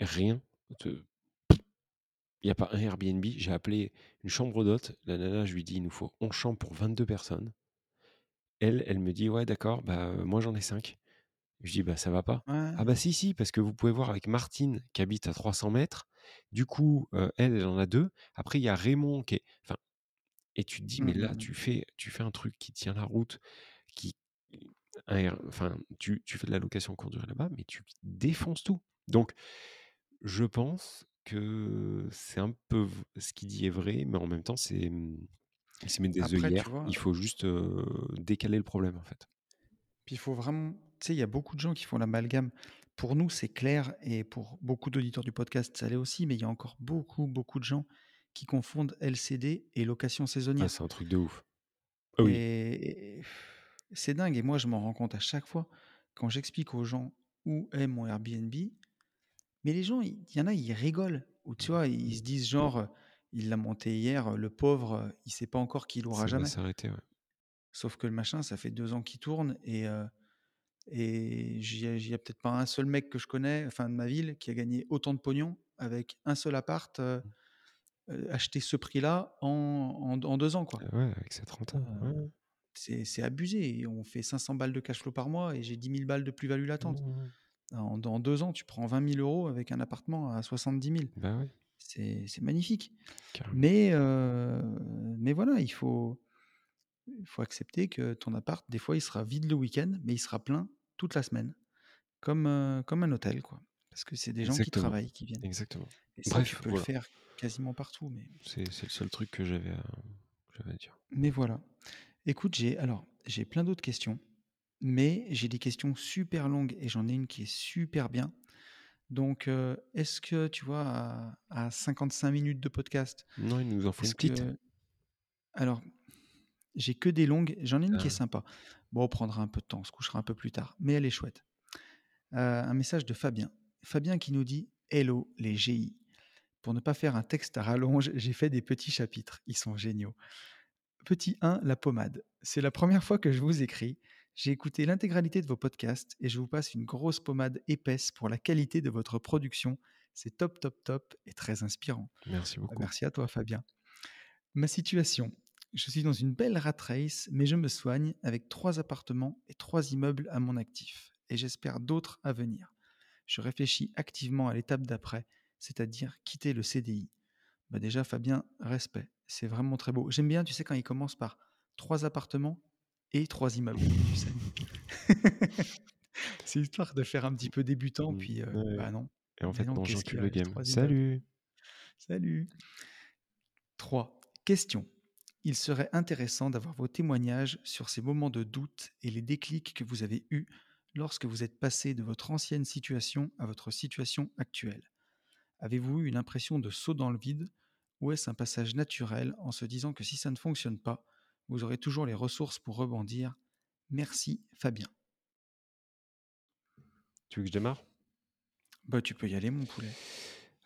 rien, te- il n'y a pas un Airbnb. J'ai appelé une chambre d'hôte. La nana, je lui dis, il nous faut 11 chambres pour 22 personnes. Elle, elle me dit, ouais, d'accord, bah, euh, moi j'en ai 5. Je dis, bah, ça va pas. Ouais. Ah, bah, si, si, parce que vous pouvez voir avec Martine qui habite à 300 mètres. Du coup, euh, elle, elle en a deux. Après, il y a Raymond qui est. Enfin, et tu te dis, mais Mm, là, tu fais, tu fais un truc qui tient la route, qui. Enfin, tu, tu fais de la location courte durée là-bas, mais tu défonces tout. Donc, je pense que c'est un peu ce qu'il dit est vrai, mais en même temps, c'est. se met des Après, œillères. vois, Il faut juste euh, décaler le problème, en fait. puis il faut vraiment. Tu sais, il y a beaucoup de gens qui font l'amalgame. Pour nous, c'est clair, et pour beaucoup d'auditeurs du podcast, ça l'est aussi, mais il y a encore beaucoup, beaucoup de gens qui confondent LCD et location Ah, saisonnière. c'est un truc de ouf. Ah oui. Et, et c'est dingue, et moi, je m'en rends compte à chaque fois quand j'explique aux gens où est mon Airbnb. Mais les gens, il y en a, ils rigolent. Ou tu vois, ils se disent genre, il l'a monté hier, le pauvre, il sait pas encore qu'il l'aura Ça va jamais. s'arrêter, ouais. Sauf que le machin, ça fait deux ans qu'il tourne et, euh, et ai- j'y a peut-être pas un seul mec que je connais, enfin de ma ville, qui a gagné autant de pognon avec un seul appart euh, euh, acheté ce prix-là en, en- en deux ans. quoi. Ah Ouais, avec renta. Euh, ouais. C'est c'est abusé. On fait 500 balles de cash flow par mois et j'ai 10 000 balles de plus-value latente. Mmh. En, dans deux ans, tu prends 20 000 euros avec un appartement à 70 000. Bah ouais, C'est c'est magnifique. carrément. Mais, euh, mais voilà, il faut, il faut accepter que ton appart, des fois, il sera vide le week-end, mais il sera plein toute la semaine, comme, euh, comme un hôtel, quoi. Parce que c'est des gens qui travaillent, qui viennent. Exactement. Et ça, Bref, tu peux voilà. le faire quasiment partout. Mais, C'est le seul truc que j'avais à, dire. mais voilà. Écoute, j'ai alors j'ai plein d'autres questions, mais j'ai des questions super longues et j'en ai une qui est super bien. Donc, euh, est-ce que tu vois, à, à 55 minutes de podcast, Non, il nous en faut une petite. que. Alors, j'ai que des longues, j'en ai une qui est Ah. sympa. Bon, on prendra un peu de temps, on se couchera un peu plus tard, mais elle est chouette. Euh, un message de Fabien. Fabien qui nous dit Hello les GI. Pour ne pas faire un texte à rallonge, j'ai fait des petits chapitres. Ils sont géniaux. Petit 1, la pommade. C'est la première fois que je vous écris. J'ai écouté l'intégralité de vos podcasts et je vous passe une grosse pommade épaisse pour la qualité de votre production. C'est top, top, top et très inspirant. Merci Bah, beaucoup. Merci à toi, Fabien. Ma situation. Je suis dans une belle rat race, mais je me soigne avec trois appartements et trois immeubles à mon actif. Et j'espère d'autres à venir. Je réfléchis activement à l'étape d'après, c'est-à-dire quitter le CDI. Bah déjà, Fabien, respect. C'est vraiment très beau. J'aime bien, tu sais, quand il commence par trois appartements et 3 immeubles, tu sais? C'est histoire de faire un petit peu débutant, Mmh. puis, Ouais bah non. et en fait, non, le game? 3 immeubles? Salut! Salut! 3. Question. Il serait intéressant d'avoir vos témoignages sur ces moments de doute et les déclics que vous avez eus lorsque vous êtes passé de votre ancienne situation à votre situation actuelle. Avez-vous eu une impression de saut dans le vide ou est-ce un passage naturel en se disant que si ça ne fonctionne pas, vous aurez toujours les ressources pour rebondir? Merci Fabien. Tu veux que je démarre? Bah, tu peux y aller mon poulet.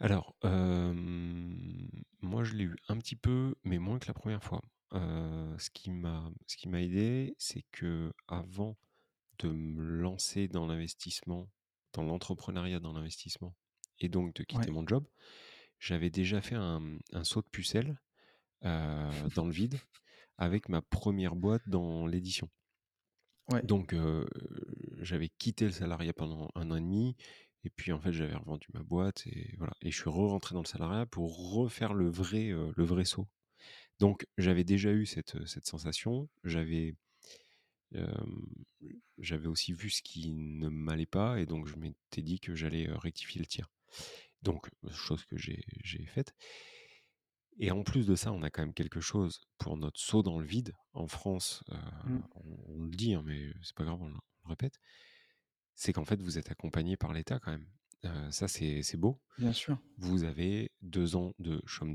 Alors, moi je l'ai eu un petit peu, mais moins que la première fois. Ce qui m'a ce qui m'a aidé, c'est qu'avant de me lancer dans l'investissement, dans l'entrepreneuriat dans l'investissement et donc de quitter Ouais. mon job, j'avais déjà fait un, un saut de pucelle, dans le vide avec ma première boîte dans l'édition. Ouais. Donc, j'avais quitté le salariat pendant 1 an et demi et puis en fait, j'avais revendu ma boîte et voilà et je suis re-rentré dans le salariat pour refaire le vrai, heu, le vrai saut. Donc j'avais déjà eu cette, heu, cette sensation. J'avais, aussi vu ce qui ne m'allait pas et donc je m'étais dit que j'allais, heu, rectifier le tir. Donc, chose que j'ai faite et en plus de ça, on a quand même quelque chose pour notre saut dans le vide en France, Mmh. on on le dit, hein, mais c'est pas grave, on le répète. C'est qu'en fait, vous êtes accompagné par l'État quand même. Ça, c'est beau. Bien sûr. Vous avez 2 ans de chôme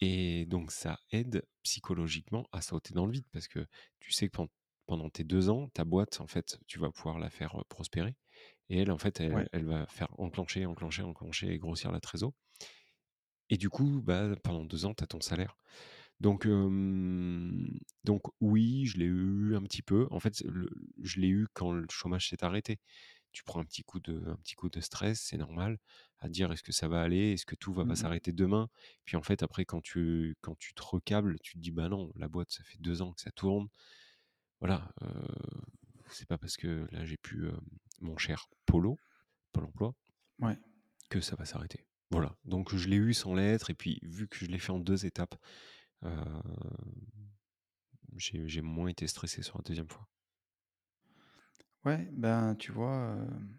et donc ça aide psychologiquement à sauter dans le vide parce que tu sais que pen pendant tes 2 ans, ta boîte, en fait, tu vas pouvoir la faire, prospérer et elle, en fait, elle Ouais. elle va faire enclencher, enclencher, enclencher et grossir la trésor et du coup, bah, pendant 2 ans, tu as ton salaire. Donc, donc oui, je l'ai eu un petit peu. En fait, le je l'ai eu quand le chômage s'est arrêté. Tu prends un petit coup de un petit coup de stress, c'est normal, à dire: «Est-ce que ça va aller? Est-ce que tout va Mmh pas mh. s'arrêter demain?» puis en fait, après quand tu quand tu te recables, tu te dis: «Bah non, la boîte, ça fait 2 ans que ça tourne. Voilà, c'est pas parce que là, j'ai hem, mon cher Polo, Pôle emploi Ouais. que ça va s'arrêter». Voilà, donc je l'ai eu sans lettre et puis vu que je l'ai fait en 2 étapes, j'ai j'ai moins été stressé sur la 2e fois. Ouais, ben, tu vois, hem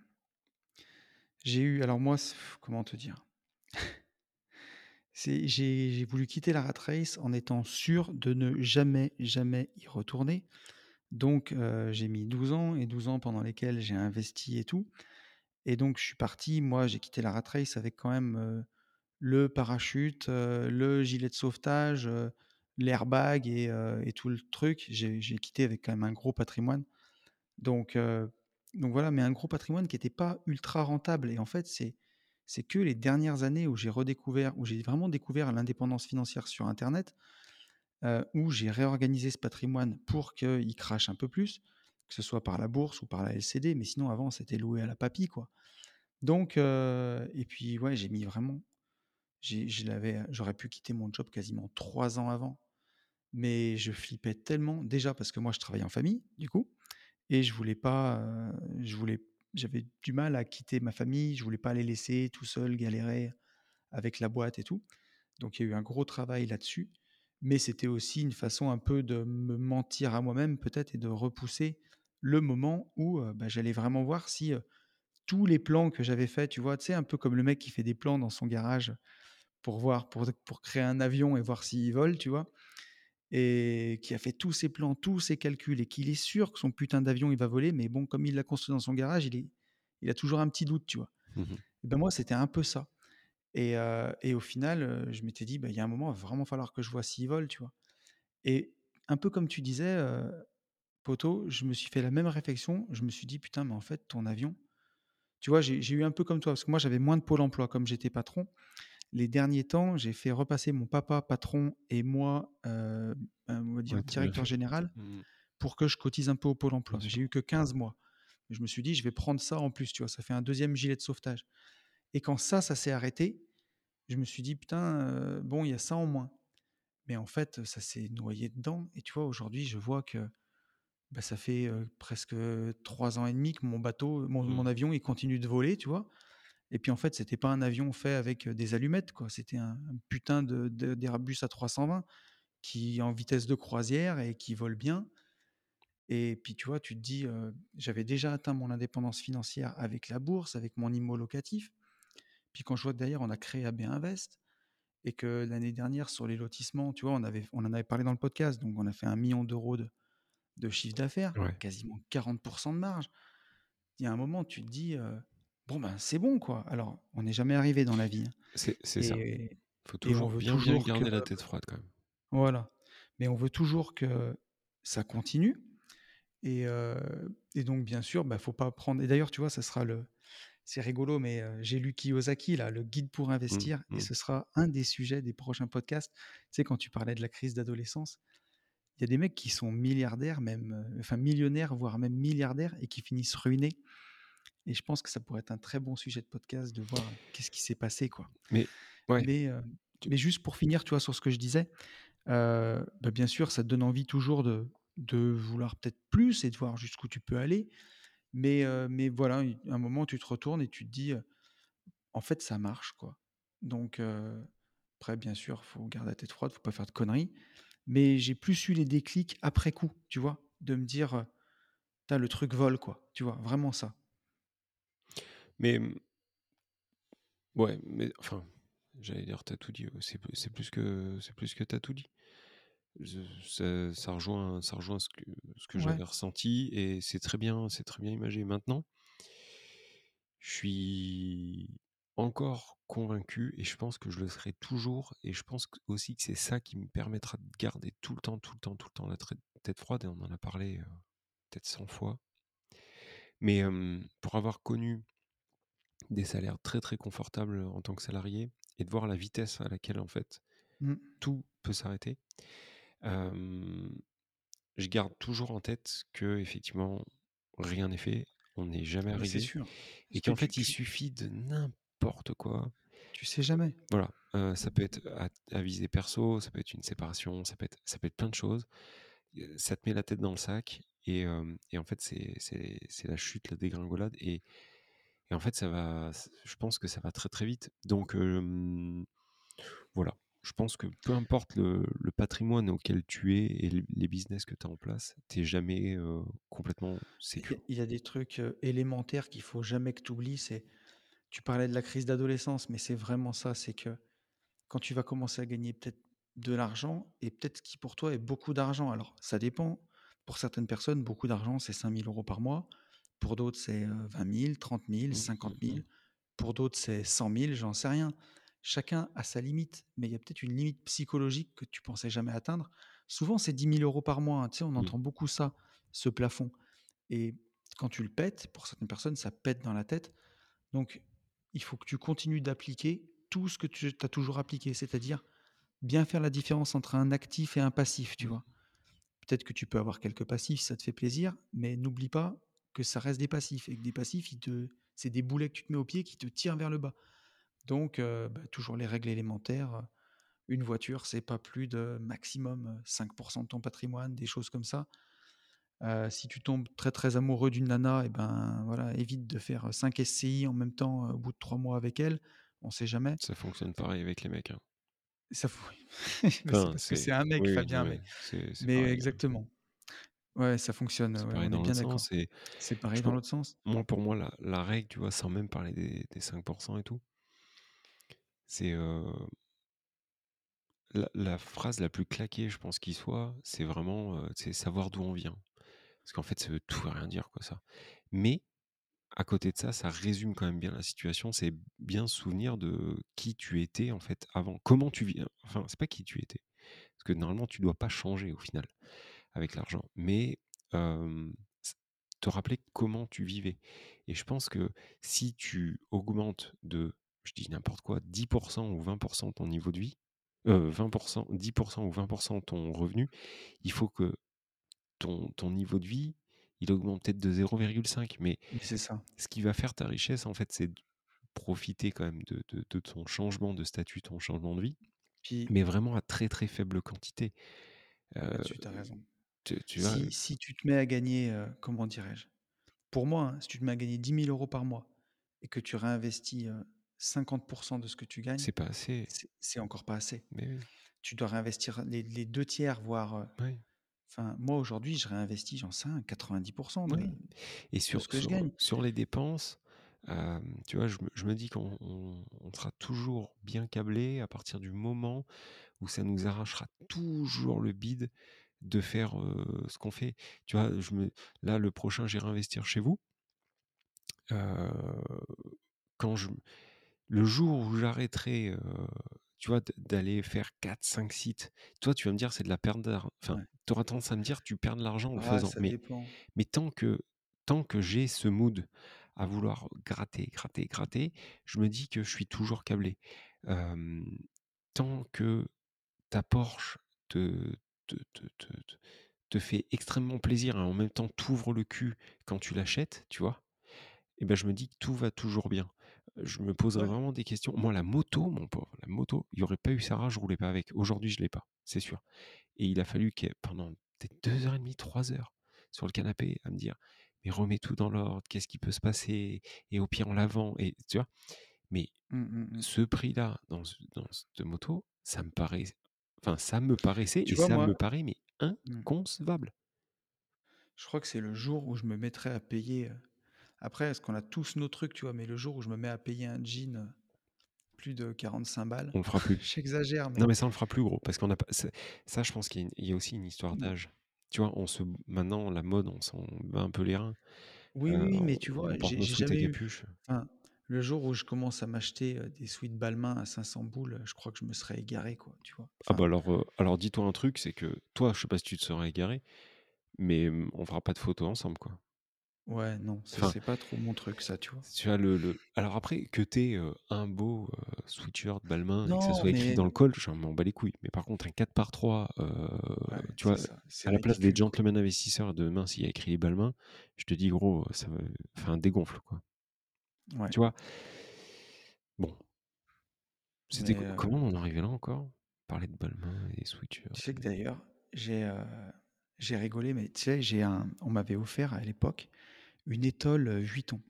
j'ai eu alors moi, comment te dire? J'ai voulu quitter la rat race en étant sûr de ne jamais, jamais y retourner. Donc, heu, j'ai mis 12 ans et 12 ans pendant lesquels j'ai investi et tout et donc je suis parti, moi, j'ai quitté la rat race avec quand même, le parachute, heu, le gilet de sauvetage, heu, l'airbag et heu et tout le truc. J'ai quitté avec quand même un gros patrimoine. Donc, voilà, mais un gros patrimoine qui était pas ultra rentable et en fait, c'est que les dernières années où j'ai redécouvert, où j'ai vraiment découvert l'indépendance financière sur internet, où j'ai réorganisé ce patrimoine pour qu'il crache un peu plus, que ce soit par la bourse ou par la LCD, mais sinon avant c'était loué à la papy, quoi. Donc, et puis ouais, j'ai mis vraiment j'aurais pu quitter mon job quasiment 3 ans avant, mais je flippais tellement, déjà parce que moi je travaille en famille, du coup et je voulais pas, heu, je voulais j'avais du mal à quitter ma famille, je voulais pas les laisser tout seuls galérer avec la boîte et tout. Donc il y a eu un gros travail là-dessus, mais c'était aussi une façon un peu de me mentir à moi-même peut-être et de repousser le moment où, heu, bah, j'allais vraiment voir si, tous les plans que j'avais faits, tu vois? Tu sais, un peu comme le mec qui fait des plans dans son garage pour voir, pour pour créer un avion et voir s'il vole, tu vois? Et qui a fait tous ses plans, tous ses calculs et qu'il est sûr que son putain d'avion, il va voler, mais bon, comme il l'a construit dans son garage, il est il a toujours un petit doute, tu vois? Mmh. Et ben, moi, c'était un peu ça et heu et au final, je m'étais dit: «Bah, il y a un moment, il va vraiment falloir que je vois s'il vole», tu vois? Et un peu comme tu disais, heu, poto, je me suis fait la même réflexion. Je me suis dit: «Putain, mais en fait, ton avion» tu vois? J'ai j'ai eu un peu comme toi, parce que moi, j'avais moins de pôle emploi comme j'étais patron. Les derniers temps, j'ai fait repasser mon papa patron et moi, heu, ben, on va dire Ouais, directeur général Mmh mh. pour que je cotise un peu au pôle emploi. J'ai eu que 15 mois. Je me suis dit: «Je vais prendre ça en plus», tu vois? Ça fait un 2e gilet de sauvetage et quand ça, ça s'est arrêté, je me suis dit: «Putain, heu, bon, il y a ça en moins». Mais en fait, ça s'est noyé dedans et tu vois, aujourd'hui, je vois que, bah, ça fait, presque 3 ans et demi que mon bateau, mon mon Mmh. avion, il continue de voler, tu vois? Et puis, en fait, c'était pas un avion fait avec, des allumettes, quoi. C'était un un putain de d'Airbus A320 qui est en vitesse de croisière et qui vole bien Et puis, tu vois, tu te dis, j'avais déjà atteint mon indépendance financière avec la bourse, avec mon IMO locatif. Puis quand je vois que derrière on a créé AB Invest et que l'année dernière sur les lotissements, tu vois, on avait on en avait parlé dans le podcast, donc on a fait 1 000 000 de de chiffre d'affaires, Ouais. quasiment 40% de marge. Il y a un moment, tu te dis, «Bon, ben, c'est bon, quoi». Alors, on n'est jamais arrivé dans la vie, hein C'est ça. et Faut toujours bien, toujours que garder la tête froide quand même. voilà, mais on veut toujours que ça continue et et donc bien sûr, bah, faut pas prendre et d'ailleurs, tu vois, ça sera le c'est rigolo, mais heu, j'ai lu Kiyosaki là, le guide pour Mmh, investir et mmh. ce sera un des sujets des prochains podcasts. Tu sais, quand tu parlais de la crise d'adolescence, il y a des mecs qui sont milliardaires, même, heu, enfin millionnaires, voire même milliardaires et qui finissent ruinés et je pense que ça pourrait être un très bon sujet de podcast de voir qu'est-ce qui s'est passé, quoi. Mais ouais, Mais juste pour finir, tu vois, sur ce que je disais, bah, bien sûr, ça te donne envie toujours de de vouloir peut-être plus et de voir jusqu'où tu peux aller. Mais mais voilà, il un moment, tu te retournes et tu te dis, «En fait, ça marche, quoi». Donc après bien sûr, faut garder la tête froide, faut pas faire de conneries. Mais j'ai plus eu les déclics après coup, tu vois? De me dire, «Putain, le truc vole, quoi». Tu vois? Vraiment ça. Mais mmh ouais, mais enfin, j'allais dire tu as tout dit, c'est plus que c'est plus que tu as tout dit. Ça ça rejoint ça rejoint ce que ce que Ouais. j'avais ressenti et c'est très bien c'est très bien imagé. Maintenant je suis encore convaincu et je pense que je le serai toujours et je pense aussi que c'est ça qui me permettra de garder tout le temps, tout le temps, tout le temps la tête froide et on en a parlé, peut-être 100 fois. Mais pour avoir connu des salaires très, très confortables en tant que salarié et de voir la vitesse à laquelle, en fait, Mmh. tout peut s'arrêter, je garde toujours en tête qu'effectivement rien n'est fait, on n'est jamais Ah arrivé sûr. et que qu'en tu fait, il suffit de n'importe quoi tu sais jamais. Voilà, ça peut être à à visée perso, ça peut être une séparation, ça peut être ça peut être plein de choses. Ça te met la tête dans le sac et et en fait, c'est la chute, la dégringolade et et en fait, ça va je pense que ça va très, très vite. Donc voilà, je pense que peu importe le le patrimoine auquel tu es et les business que tu as en place, tu es jamais, complètement sécure. il y a des trucs, élémentaires qu'il faut jamais que tu oublies, c'est tu parlais de la crise d'adolescence, mais c'est vraiment ça, c'est que quand tu vas commencer à gagner peut-être de l'argent et peut-être ce qui pour toi est beaucoup d'argent. Alors ça dépend, pour certaines personnes, beaucoup d'argent, c'est 5 000 € par mois. Pour d'autres, c'est, heu, 20 000, 30 000, Mmh, 50 mmh 000. mh. Pour d'autres, c'est 100 000, j'en sais rien. Chacun a sa limite, mais il y a peut-être une limite psychologique que tu pensais jamais atteindre. Souvent, c'est 10 000 € par mois, hein, tu sais, on Mmh. entend beaucoup ça, ce plafond et quand tu le pètes, pour certaines personnes, ça pète dans la tête. Donc il faut que tu continues d'appliquer tout ce que tu as toujours appliqué, c'est-à-dire bien faire la différence entre un actif et un passif, tu Mmh. vois? Peut-être que tu peux avoir quelques passifs si ça te fait plaisir, mais n'oublie pas que ça reste des passifs et que des passifs, ils te c'est des boulets que tu te mets aux pieds qui te tirent vers le bas. Donc heu, bah, toujours les règles élémentaires, une voiture, c'est pas plus de maximum, heu, 5% de ton patrimoine, des choses comme ça. Heu, si tu tombes très, très amoureux d'une nana et ben, voilà, évite de faire, heu, 5 SCI en même temps, heu, au bout de 3 mois avec elle, on sait jamais. Ça fonctionne pareil avec les mecs, hein. ça Enfin, parce que c'est un mec oui, oui, non, Fabien, mais mais pareil, hein. Ouais, ça fonctionne, C'est ouais, pareil on est dans bien l'autre d'accord. sens et C'est je pareil dans pen l'autre sens? moi, pour moi, la la règle, tu vois, sans même parler des des 5 et tout c'est, la la phrase la plus claquée, je pense, qui soit, c'est vraiment, sais, savoir d'où on vient. Parce qu'en fait, ça veut tout et rien dire, quoi, ça. Mais à côté de ça, ça résume quand même bien la situation. C'est bien se souvenir de qui tu étais, en fait, avant. Comment tu vis enfin, c'est pas qui tu étais, parce que normalement, tu dois pas changer au final avec l'argent, mais te rappeler comment tu vivais et je pense que si tu augmentes de, je dis n'importe quoi, 10 ou 20 ton niveau de vie, heu, 20 10% ou 20% ton revenu, il faut que ton ton niveau de vie, il augmente peut-être de 0,5 mais c'est ça. ce qui va faire ta richesse, en fait, c'est profiter quand même de de de ton changement de statut, ton changement de vie, Puis mais vraiment à très, très faible quantité. Là-dessus, tu as raison. Tu tu vois? Si si tu te mets à gagner, heu, comment dirais-je? Pour moi, hein, si tu te mets à gagner 10 000 € par mois et que tu réinvestis, heu, 50% de ce que tu gagnes, C'est pas assez. c'est encore pas assez. Mais oui, Tu dois réinvestir les les 2 tiers, voire, oui. Enfin, moi, aujourd'hui, je réinvestis, j'en sais rien, 90 de Oui et de sur ce que je gagne. sur les dépenses, tu vois, je me je me dis qu'on on on sera toujours bien câblé à partir du moment où ça nous arrachera toujours le bide de faire, ce qu'on fait. Tu vois, je me là, le prochain, j'irai investir chez vous. Quand je le jour où j'arrêterai, tu vois, d'aller faire quatre, cinq sites, toi, tu vas me dire: «C'est de la perte d'ar» enfin, Ouais. tu auras tendance à me dire: «Tu perds de l'argent en le Ah, faisant», mais mais tant que tant que j'ai ce mood à vouloir gratter, gratter, gratter, je me dis que je suis toujours câblé. Tant que ta Porsche te te te te te te fait extrêmement plaisir et en même temps t'ouvre le cul quand tu l'achètes, tu vois? Et ben je me dis que tout va toujours bien. Je me poserai Ouais. vraiment des questions. Moi, la moto, mon pauvre, la moto, il y aurait pas eu Sarah, je roulais pas avec. Aujourd'hui, je l'ai pas, c'est sûr. Et il a fallu que pendant peut-être 2 heures et demie, 3 heures sur le canapé à me dire: «Mais remets tout dans l'ordre, qu'est-ce qui peut se passer? Et au pire, on la vend» et tu vois? Mais Mmh, mmh mh. ce prix-là dans ce dans cette moto, ça me paraît enfin, ça me paraissait Tu et vois, ça moi me paraît mais mmh, inconcevable. je crois que c'est le jour où je me mettrai à payer, après, est-ce qu'on a tous nos trucs, tu vois? Mais le jour où je me mets à payer un jean, plus de 45 balles, On le fera plus. j'exagère, Non, mais mais ça, on le fera plus gros parce qu'on a pas ça, je pense qu'il y a y aussi une histoire mmh, d'âge. Tu vois, on se maintenant, la mode, on s'en bat un peu les reins. oui, oui, mais tu vois, j'ai jamais eu enfin, le jour où je commence à m'acheter, heu, des sweats Balmain à 500 boules, je crois que je me serais égaré, quoi, tu vois? Ah bah, alors, heu, alors dis-toi un truc, c'est que toi, je sais pas si tu te serais égaré, mais, on fera pas de photos ensemble, quoi. ouais, non, ce Enfin, serait pas trop mon truc ça, tu vois? tu vois le le alors après que tu aies, un beau, heu, sweatshirt Balmain et que ça soit écrit mais dans le col, j'en m'en bats les couilles. Mais par contre un 4 par 3, heu, ouais, tu c'est vois, ça, c'est à la place des gentlemen investisseurs de demain, s'il y a écrit Balmain, je te dis: «Gros, ça me enfin dégonfle, quoi». Ouais, Tu vois? Bon, c'était heu, comment on en arrivé là encore? Parler de Balmain et tu sweatshirts sais que d'ailleurs, j'ai, heu, j'ai rigolé, mais tu sais, j'ai un on m'avait offert à l'époque une étole, heu, Vuitton.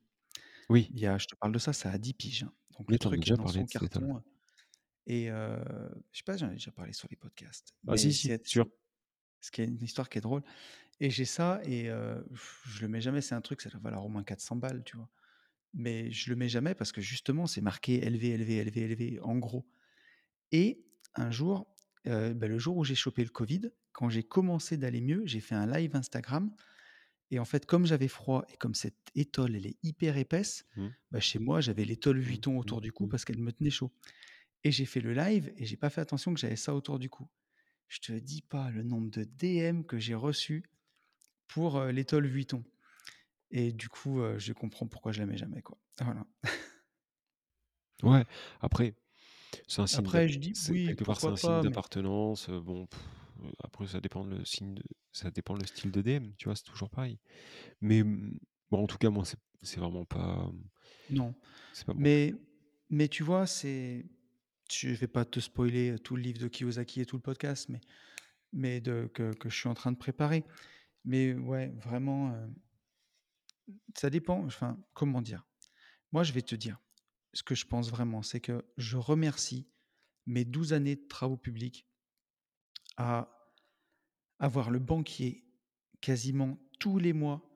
oui, Il y a je te parle de ça, ça a 10 piges, hein. Donc mais le tu truc est déjà dans parlé son de carton, et je sais pas j'en ai déjà parlé sur les podcasts, Ah si, si, c'est sûr. ce qui est une histoire qui est drôle et j'ai ça et je le mets jamais, c'est un truc, ça doit valoir au moins 400 balles, tu vois? Mais je le mets jamais parce que justement, c'est marqué élevé, élevé, élevé, élevé en gros. Et un jour, heu, bah, le jour où j'ai chopé le covid, quand j'ai commencé d'aller mieux, j'ai fait un live Instagram et en fait, comme j'avais froid et comme cette étole, elle est hyper épaisse, Mmh, bah, chez moi, j'avais l'étole mmh, Vuitton mmh, autour du cou mmh. parce qu'elle me tenait chaud. Et j'ai fait le live et j'ai pas fait attention que j'avais ça autour du cou. Je te dis pas le nombre de DM que j'ai reçus pour, heu, l'étole Vuitton et du coup, je comprends pourquoi je la mets jamais, quoi. Voilà. Ouais, après C'est un signe Après je dis: c'est «Oui, quelque part, c'est un signe pas?» mais d'appartenance, bon, pff, après ça dépend le signe de ça dépend le style de DM, tu vois? C'est toujours pareil. Mais, mmh, bon, en tout cas, moi, c'est c'est vraiment pas, mmh, non. c'est pas truc. Mais mais tu vois, c'est je vais pas te spoiler, tout le livre de Kiyosaki et tout le podcast, mais mais de que que je suis en train de préparer. Mais ouais, vraiment, ça dépend, enfin, comment dire? Moi, je vais te dire, ce que je pense vraiment, c'est que je remercie mes 12 années de travaux publics à avoir le banquier quasiment tous les mois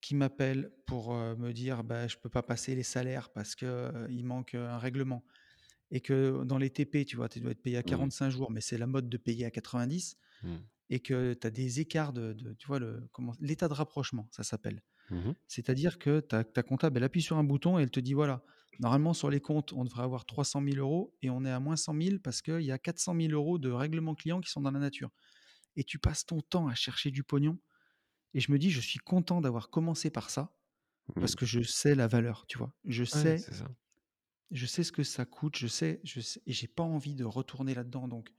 qui m'appelle pour, heu, me dire: «Bah, je peux pas passer les salaires parce que, heu, il manque, heu, un règlement» et que dans les TP, tu vois, tu dois être payé à Mmh, 45 jours, mais c'est la mode de payer à 90 mmh, et que tu as des écarts de de tu vois, l'état de rapprochement, ça s'appelle. Mmh mh, C'est-à-dire que ta ta comptable, elle appuie sur un bouton et elle te dit: «Voilà, normalement sur les comptes, on devrait avoir 300 000 € et on est à moins 100 000 parce qu'il y a 400 000 € de règlements clients qui sont dans la nature» et tu passes ton temps à chercher du pognon et je me dis: «Je suis content d'avoir commencé par ça parce mmh. que je sais la valeur», tu vois? Je Ouais, sais je sais ce que ça coûte, je sais je sais et j'ai pas envie de retourner là-dedans donc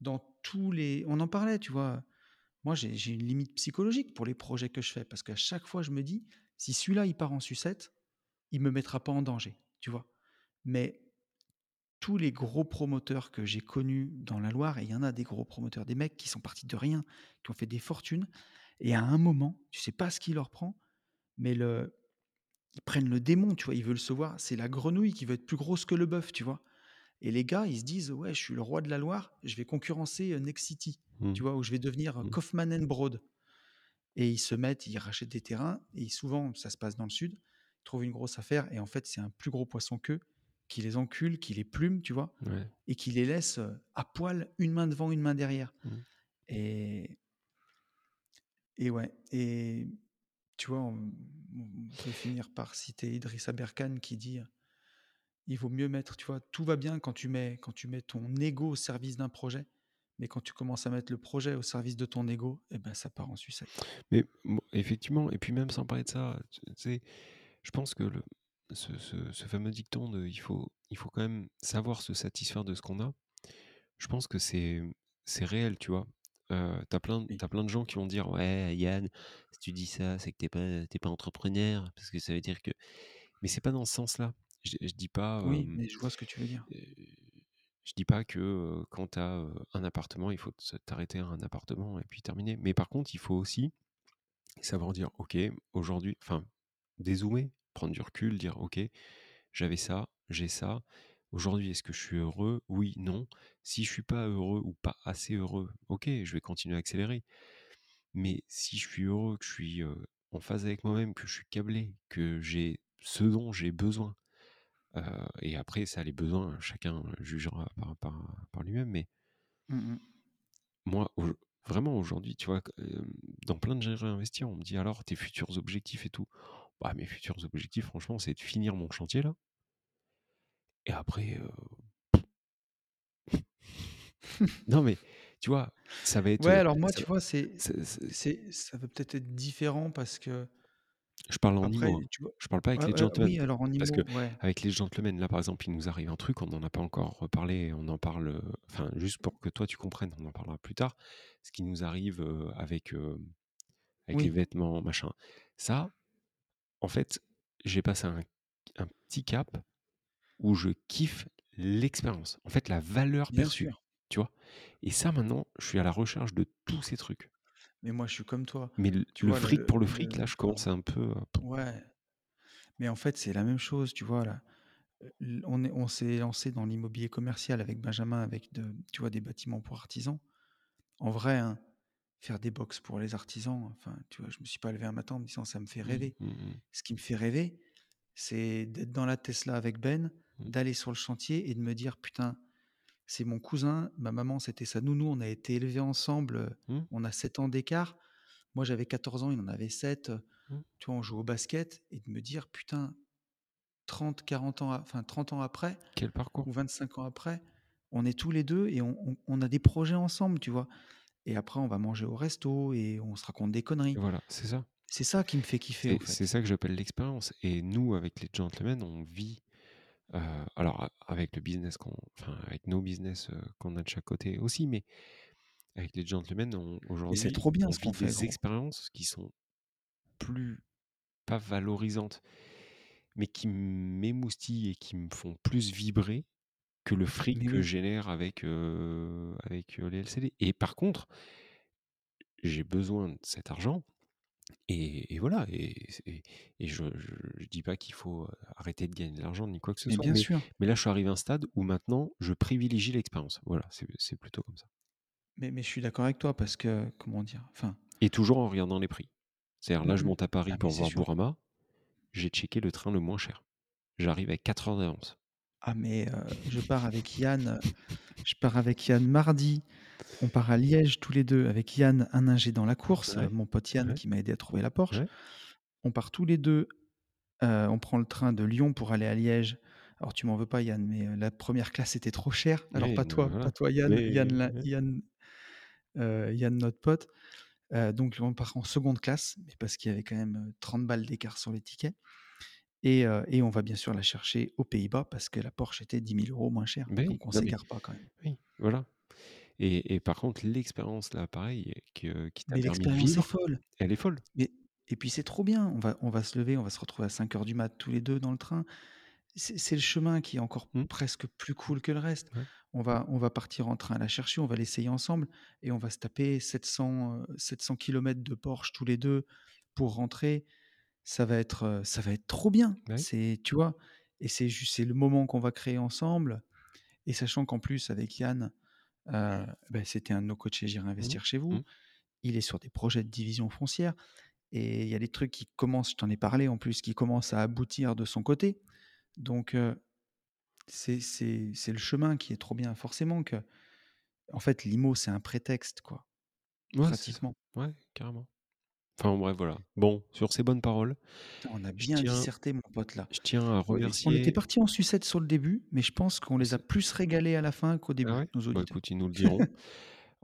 dans tous les on en parlait, tu vois? Moi, j'ai une limite psychologique pour les projets que je fais parce qu'à chaque fois, je me dis: «Si celui-là, il part en sucette, il me mettra pas en danger», tu vois? Mais tous les gros promoteurs que j'ai connus dans la Loire et il y en a des gros promoteurs, des mecs qui sont partis de rien, qui ont fait des fortunes et à un moment, tu sais pas ce qui leur prend, mais ils prennent le démon, tu vois? Ils veulent se voir c'est la grenouille qui veut être plus grosse que le bœuf, tu vois? Et les gars, ils se disent: «Ouais, je suis le roi de la Loire, je vais concurrencer, heu, Nexity», Mmh. tu vois? Ou je vais devenir, heu, Mmh. Kaufman& Broad et ils se mettent, ils rachètent des terrains et souvent, ça se passe dans le sud, ils trouvent une grosse affaire et en fait, c'est un plus gros poisson qu'eux qui les encule, qui les plume, tu vois? Ouais. Et qui les laisse, heu, à poil, une main devant, une main derrière Mmh. et et ouais et tu vois, on on peut finir par citer Idriss Aberkane qui dit, «Il vaut mieux mettre» tu vois? Tout va bien quand tu mets quand tu mets ton ego au service d'un projet, mais quand tu commences à mettre le projet au service de ton ego et bah, ça part en sucette. Mais bon, effectivement et puis même sans parler de ça, sais, je pense que le ce ce ce fameux dicton de il faut il faut quand même savoir se satisfaire de ce qu'on a. Je pense que c'est c'est réel, tu vois? Heu, tu as plein Oui. tu as plein de gens qui vont dire: «Ouais, Yann, si tu dis ça, c'est que tu es pas pas entrepreneur parce que ça veut dire que» mais c'est pas dans ce sens-là. Je je dis pas, Oui, mais je vois ce que tu veux dire. je dis pas que, quand tu as, un appartement, il faut t'arrêter à un appartement et puis terminer. Mais par contre, il faut aussi savoir dire: «OK, aujourd'hui» enfin, dézoomer, prendre du recul, dire: «OK, j'avais ça, j'ai ça. Aujourd'hui, est-ce que je suis heureux? Oui, non. Si je suis pas heureux ou pas assez heureux, OK, je vais continuer à accélérer. Mais si je suis heureux, que je suis, en phase avec moi-même, que je suis câblé, que j'ai ce dont j'ai besoin», et après ça, les besoins, chacun jugera par par par lui-même, mais Mmh mh. moi, vraiment aujourd'hui, tu vois, dans plein de J'ai réinvesti, on me dit: «Alors tes futurs objectifs et tout?» bah, mes futurs objectifs, franchement, c'est de finir mon chantier là et après, non, mais tu vois, ça va être, Ouais, alors moi, ça tu vois, c'est c'est ça va peut-être être différent parce que Je parle en après, IMO, hein. tu vois? Je parle pas avec les gentlemen. oui, alors en Parce ouais. qu'avec les gentlemen, là, par exemple, il nous arrive un truc, on n'en a pas encore reparlé, on en parle, heu, enfin, juste pour que toi tu comprennes, on en parlera plus tard. Ce qui nous arrive, avec, avec les vêtements, machin. Ça, en fait, j'ai passé un un petit cap où je kiffe l'expérience. En fait, la valeur Bien perçue, sûr. tu vois? Et ça, maintenant, je suis à la recherche de tous ces trucs. Mais moi, je suis comme toi. Mais l Tu le vois, le fric le pour le fric, là, le je commence un peu à ouais, mais en fait, c'est la même chose, tu vois, là. On est on s'est lancé dans l'immobilier commercial avec Benjamin, avec de tu vois, des bâtiments pour artisans. En vrai, hein, faire des box pour les artisans, enfin, tu vois, je me suis pas levé un matin en me disant: «Ça me fait Mmh, rêver». mmh mh. Ce qui me fait rêver, c'est d'être dans la Tesla avec Ben, Mmh. d'aller sur le chantier et de me dire: «Putain, c'est mon cousin, ma maman, c'était sa nounou, on a été élevés ensemble, heu, Mmh. on a 7 ans d'écart. Moi, j'avais 14 ans, il en avait 7, heu, Mmh. tu vois, on joue au basket» et de me dire: «Putain, 30-40 ans a enfin 30 ans après Quel parcours! ou 25 ans après, on est tous les 2 et on on on a des projets ensemble», tu vois? Et après, on va manger au resto et on se raconte des conneries. Voilà, c'est ça. C'est ça qui me fait kiffer, C'est fait. ça que j'appelle l'expérience et nous, avec les gentlemen, on vit, heu, alors avec le business qu'on enfin, avec nos business, heu, qu'on a de chaque côté aussi, mais avec les gentlemen, on Mais c'est aujourd'hui, trop bien on ce qu'on fait, des gros. expériences qui sont plus pas valorisantes, mais qui m'émoustillent et qui me font plus vibrer que le fric Mais que je génère avec, heu, avec, les LCD et par contre j'ai besoin de cet argent et et voilà et c'est et et je je je dis pas qu'il faut, heu, arrêter de gagner de l'argent ni quoi que ce Mais soit, bien mais sûr. mais là, je suis arrivé à un stade où maintenant je privilégie l'expérience. Voilà, c'est plutôt comme ça. Mais mais je suis d'accord avec toi parce que, comment dire? Enfin Et toujours en regardant les prix. C'est-à-dire Mmh là, je mh. monte à Paris Ah pour voir sûr. Bourama, j'ai checké le train le moins cher. J'arrive avec 4 heures d'avance. Ah mais heu, je pars avec Yann, heu, je pars avec Yann mardi, on part à Liège tous les 2 avec Yann, un ingé dans la course, heu, Ouais, mon pote Yann ouais. qui m'a aidé à trouver la Porsche. Ouais. On part tous les 2, heu, on prend le train de Lyon pour aller à Liège. Alors tu m'en veux pas Yann, mais heu, la 1re classe était trop chère. Alors Oui, pas toi, pas voilà, toi Yann, Yann mais la ouais. Yann, heu, Yann notre pote. Heu, donc on part en 2de classe, mais parce qu'il y avait quand même, heu, 30 balles d'écart sur les tickets et on va bien sûr la chercher aux Pays-Bas parce que la Porsche était 10 000 € moins chère, Beh, oui, donc on mais s'égare pas quand même. oui, voilà et et par contre l'expérience là, pareil, que qui t'a permis de l'expérience est vivre, folle. elle est folle. Mais et puis c'est trop bien, on va on va se lever, on va se retrouver à 05:00 du mat tous les 2 dans le train. C'est le chemin qui est encore Mmh. presque plus cool que le reste. Ouais. On va on va partir en train la chercher, on va l'essayer ensemble et on va se taper 700, heu, 700 kilomètres de Porsche tous les 2 pour rentrer. Ça va être, ça va être trop bien. Bah. C'est tu vois? Et c'est juste c'est le moment qu'on va créer ensemble Et sachant qu'en plus, avec Yann, euh, bah, c'était un de nos coachs chez J'irai Mmh. investir chez vous. Mmh. Il est sur des projets de division foncière. Et il y a des trucs qui commencent, je t'en ai parlé en plus, qui commencent à aboutir de son côté. Donc, euh, c'est le chemin qui est trop bien. Forcément que, en fait, l'IMO, c'est un prétexte, quoi, Ouais, pratiquement. Ouais, carrément. Enfin bref, voilà. Bon, sur ces bonnes paroles, On a bien tiens, disserté, mon pote, là. je tiens à Ouais, On était remercier. parti en sucette sur le début, mais je pense qu'on les a plus régalés à la fin qu'au Ah début, ouais? nos Bah écoute, ils nous le diront.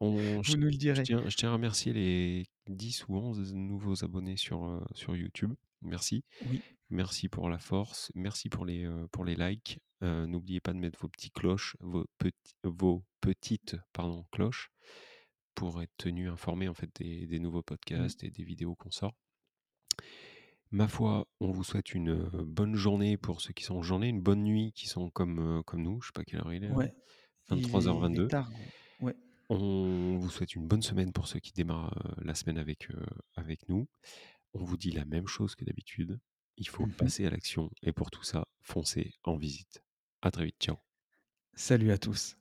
On, je, Vous nous le je direz. tiens, je tiens à remercier les 10 ou 11 nouveaux abonnés sur, euh, sur YouTube. Merci. Oui. Merci pour la force. Merci pour les, euh, pour les likes. Euh, N'oubliez pas de mettre vos petites cloches, vos, petits, vos petites pardon, cloches pour être tenu informé en fait des, des nouveaux Mm. podcasts et des vidéos qu'on sort. Ma foi, on vous souhaite une bonne journée pour ceux qui sont en journée, une bonne nuit qui sont comme, comme nous. Je sais pas quelle heure il est. là. Ouais. Il est, il 23h22. est tard. gros. Ouais. On vous souhaite une bonne semaine pour ceux qui démarrent euh, la semaine avec, euh, avec nous. On vous dit la même chose que d'habitude. Il faut Mhm. passer à l'action et pour tout ça, foncez en visite. À très vite. Ciao. Salut à tous.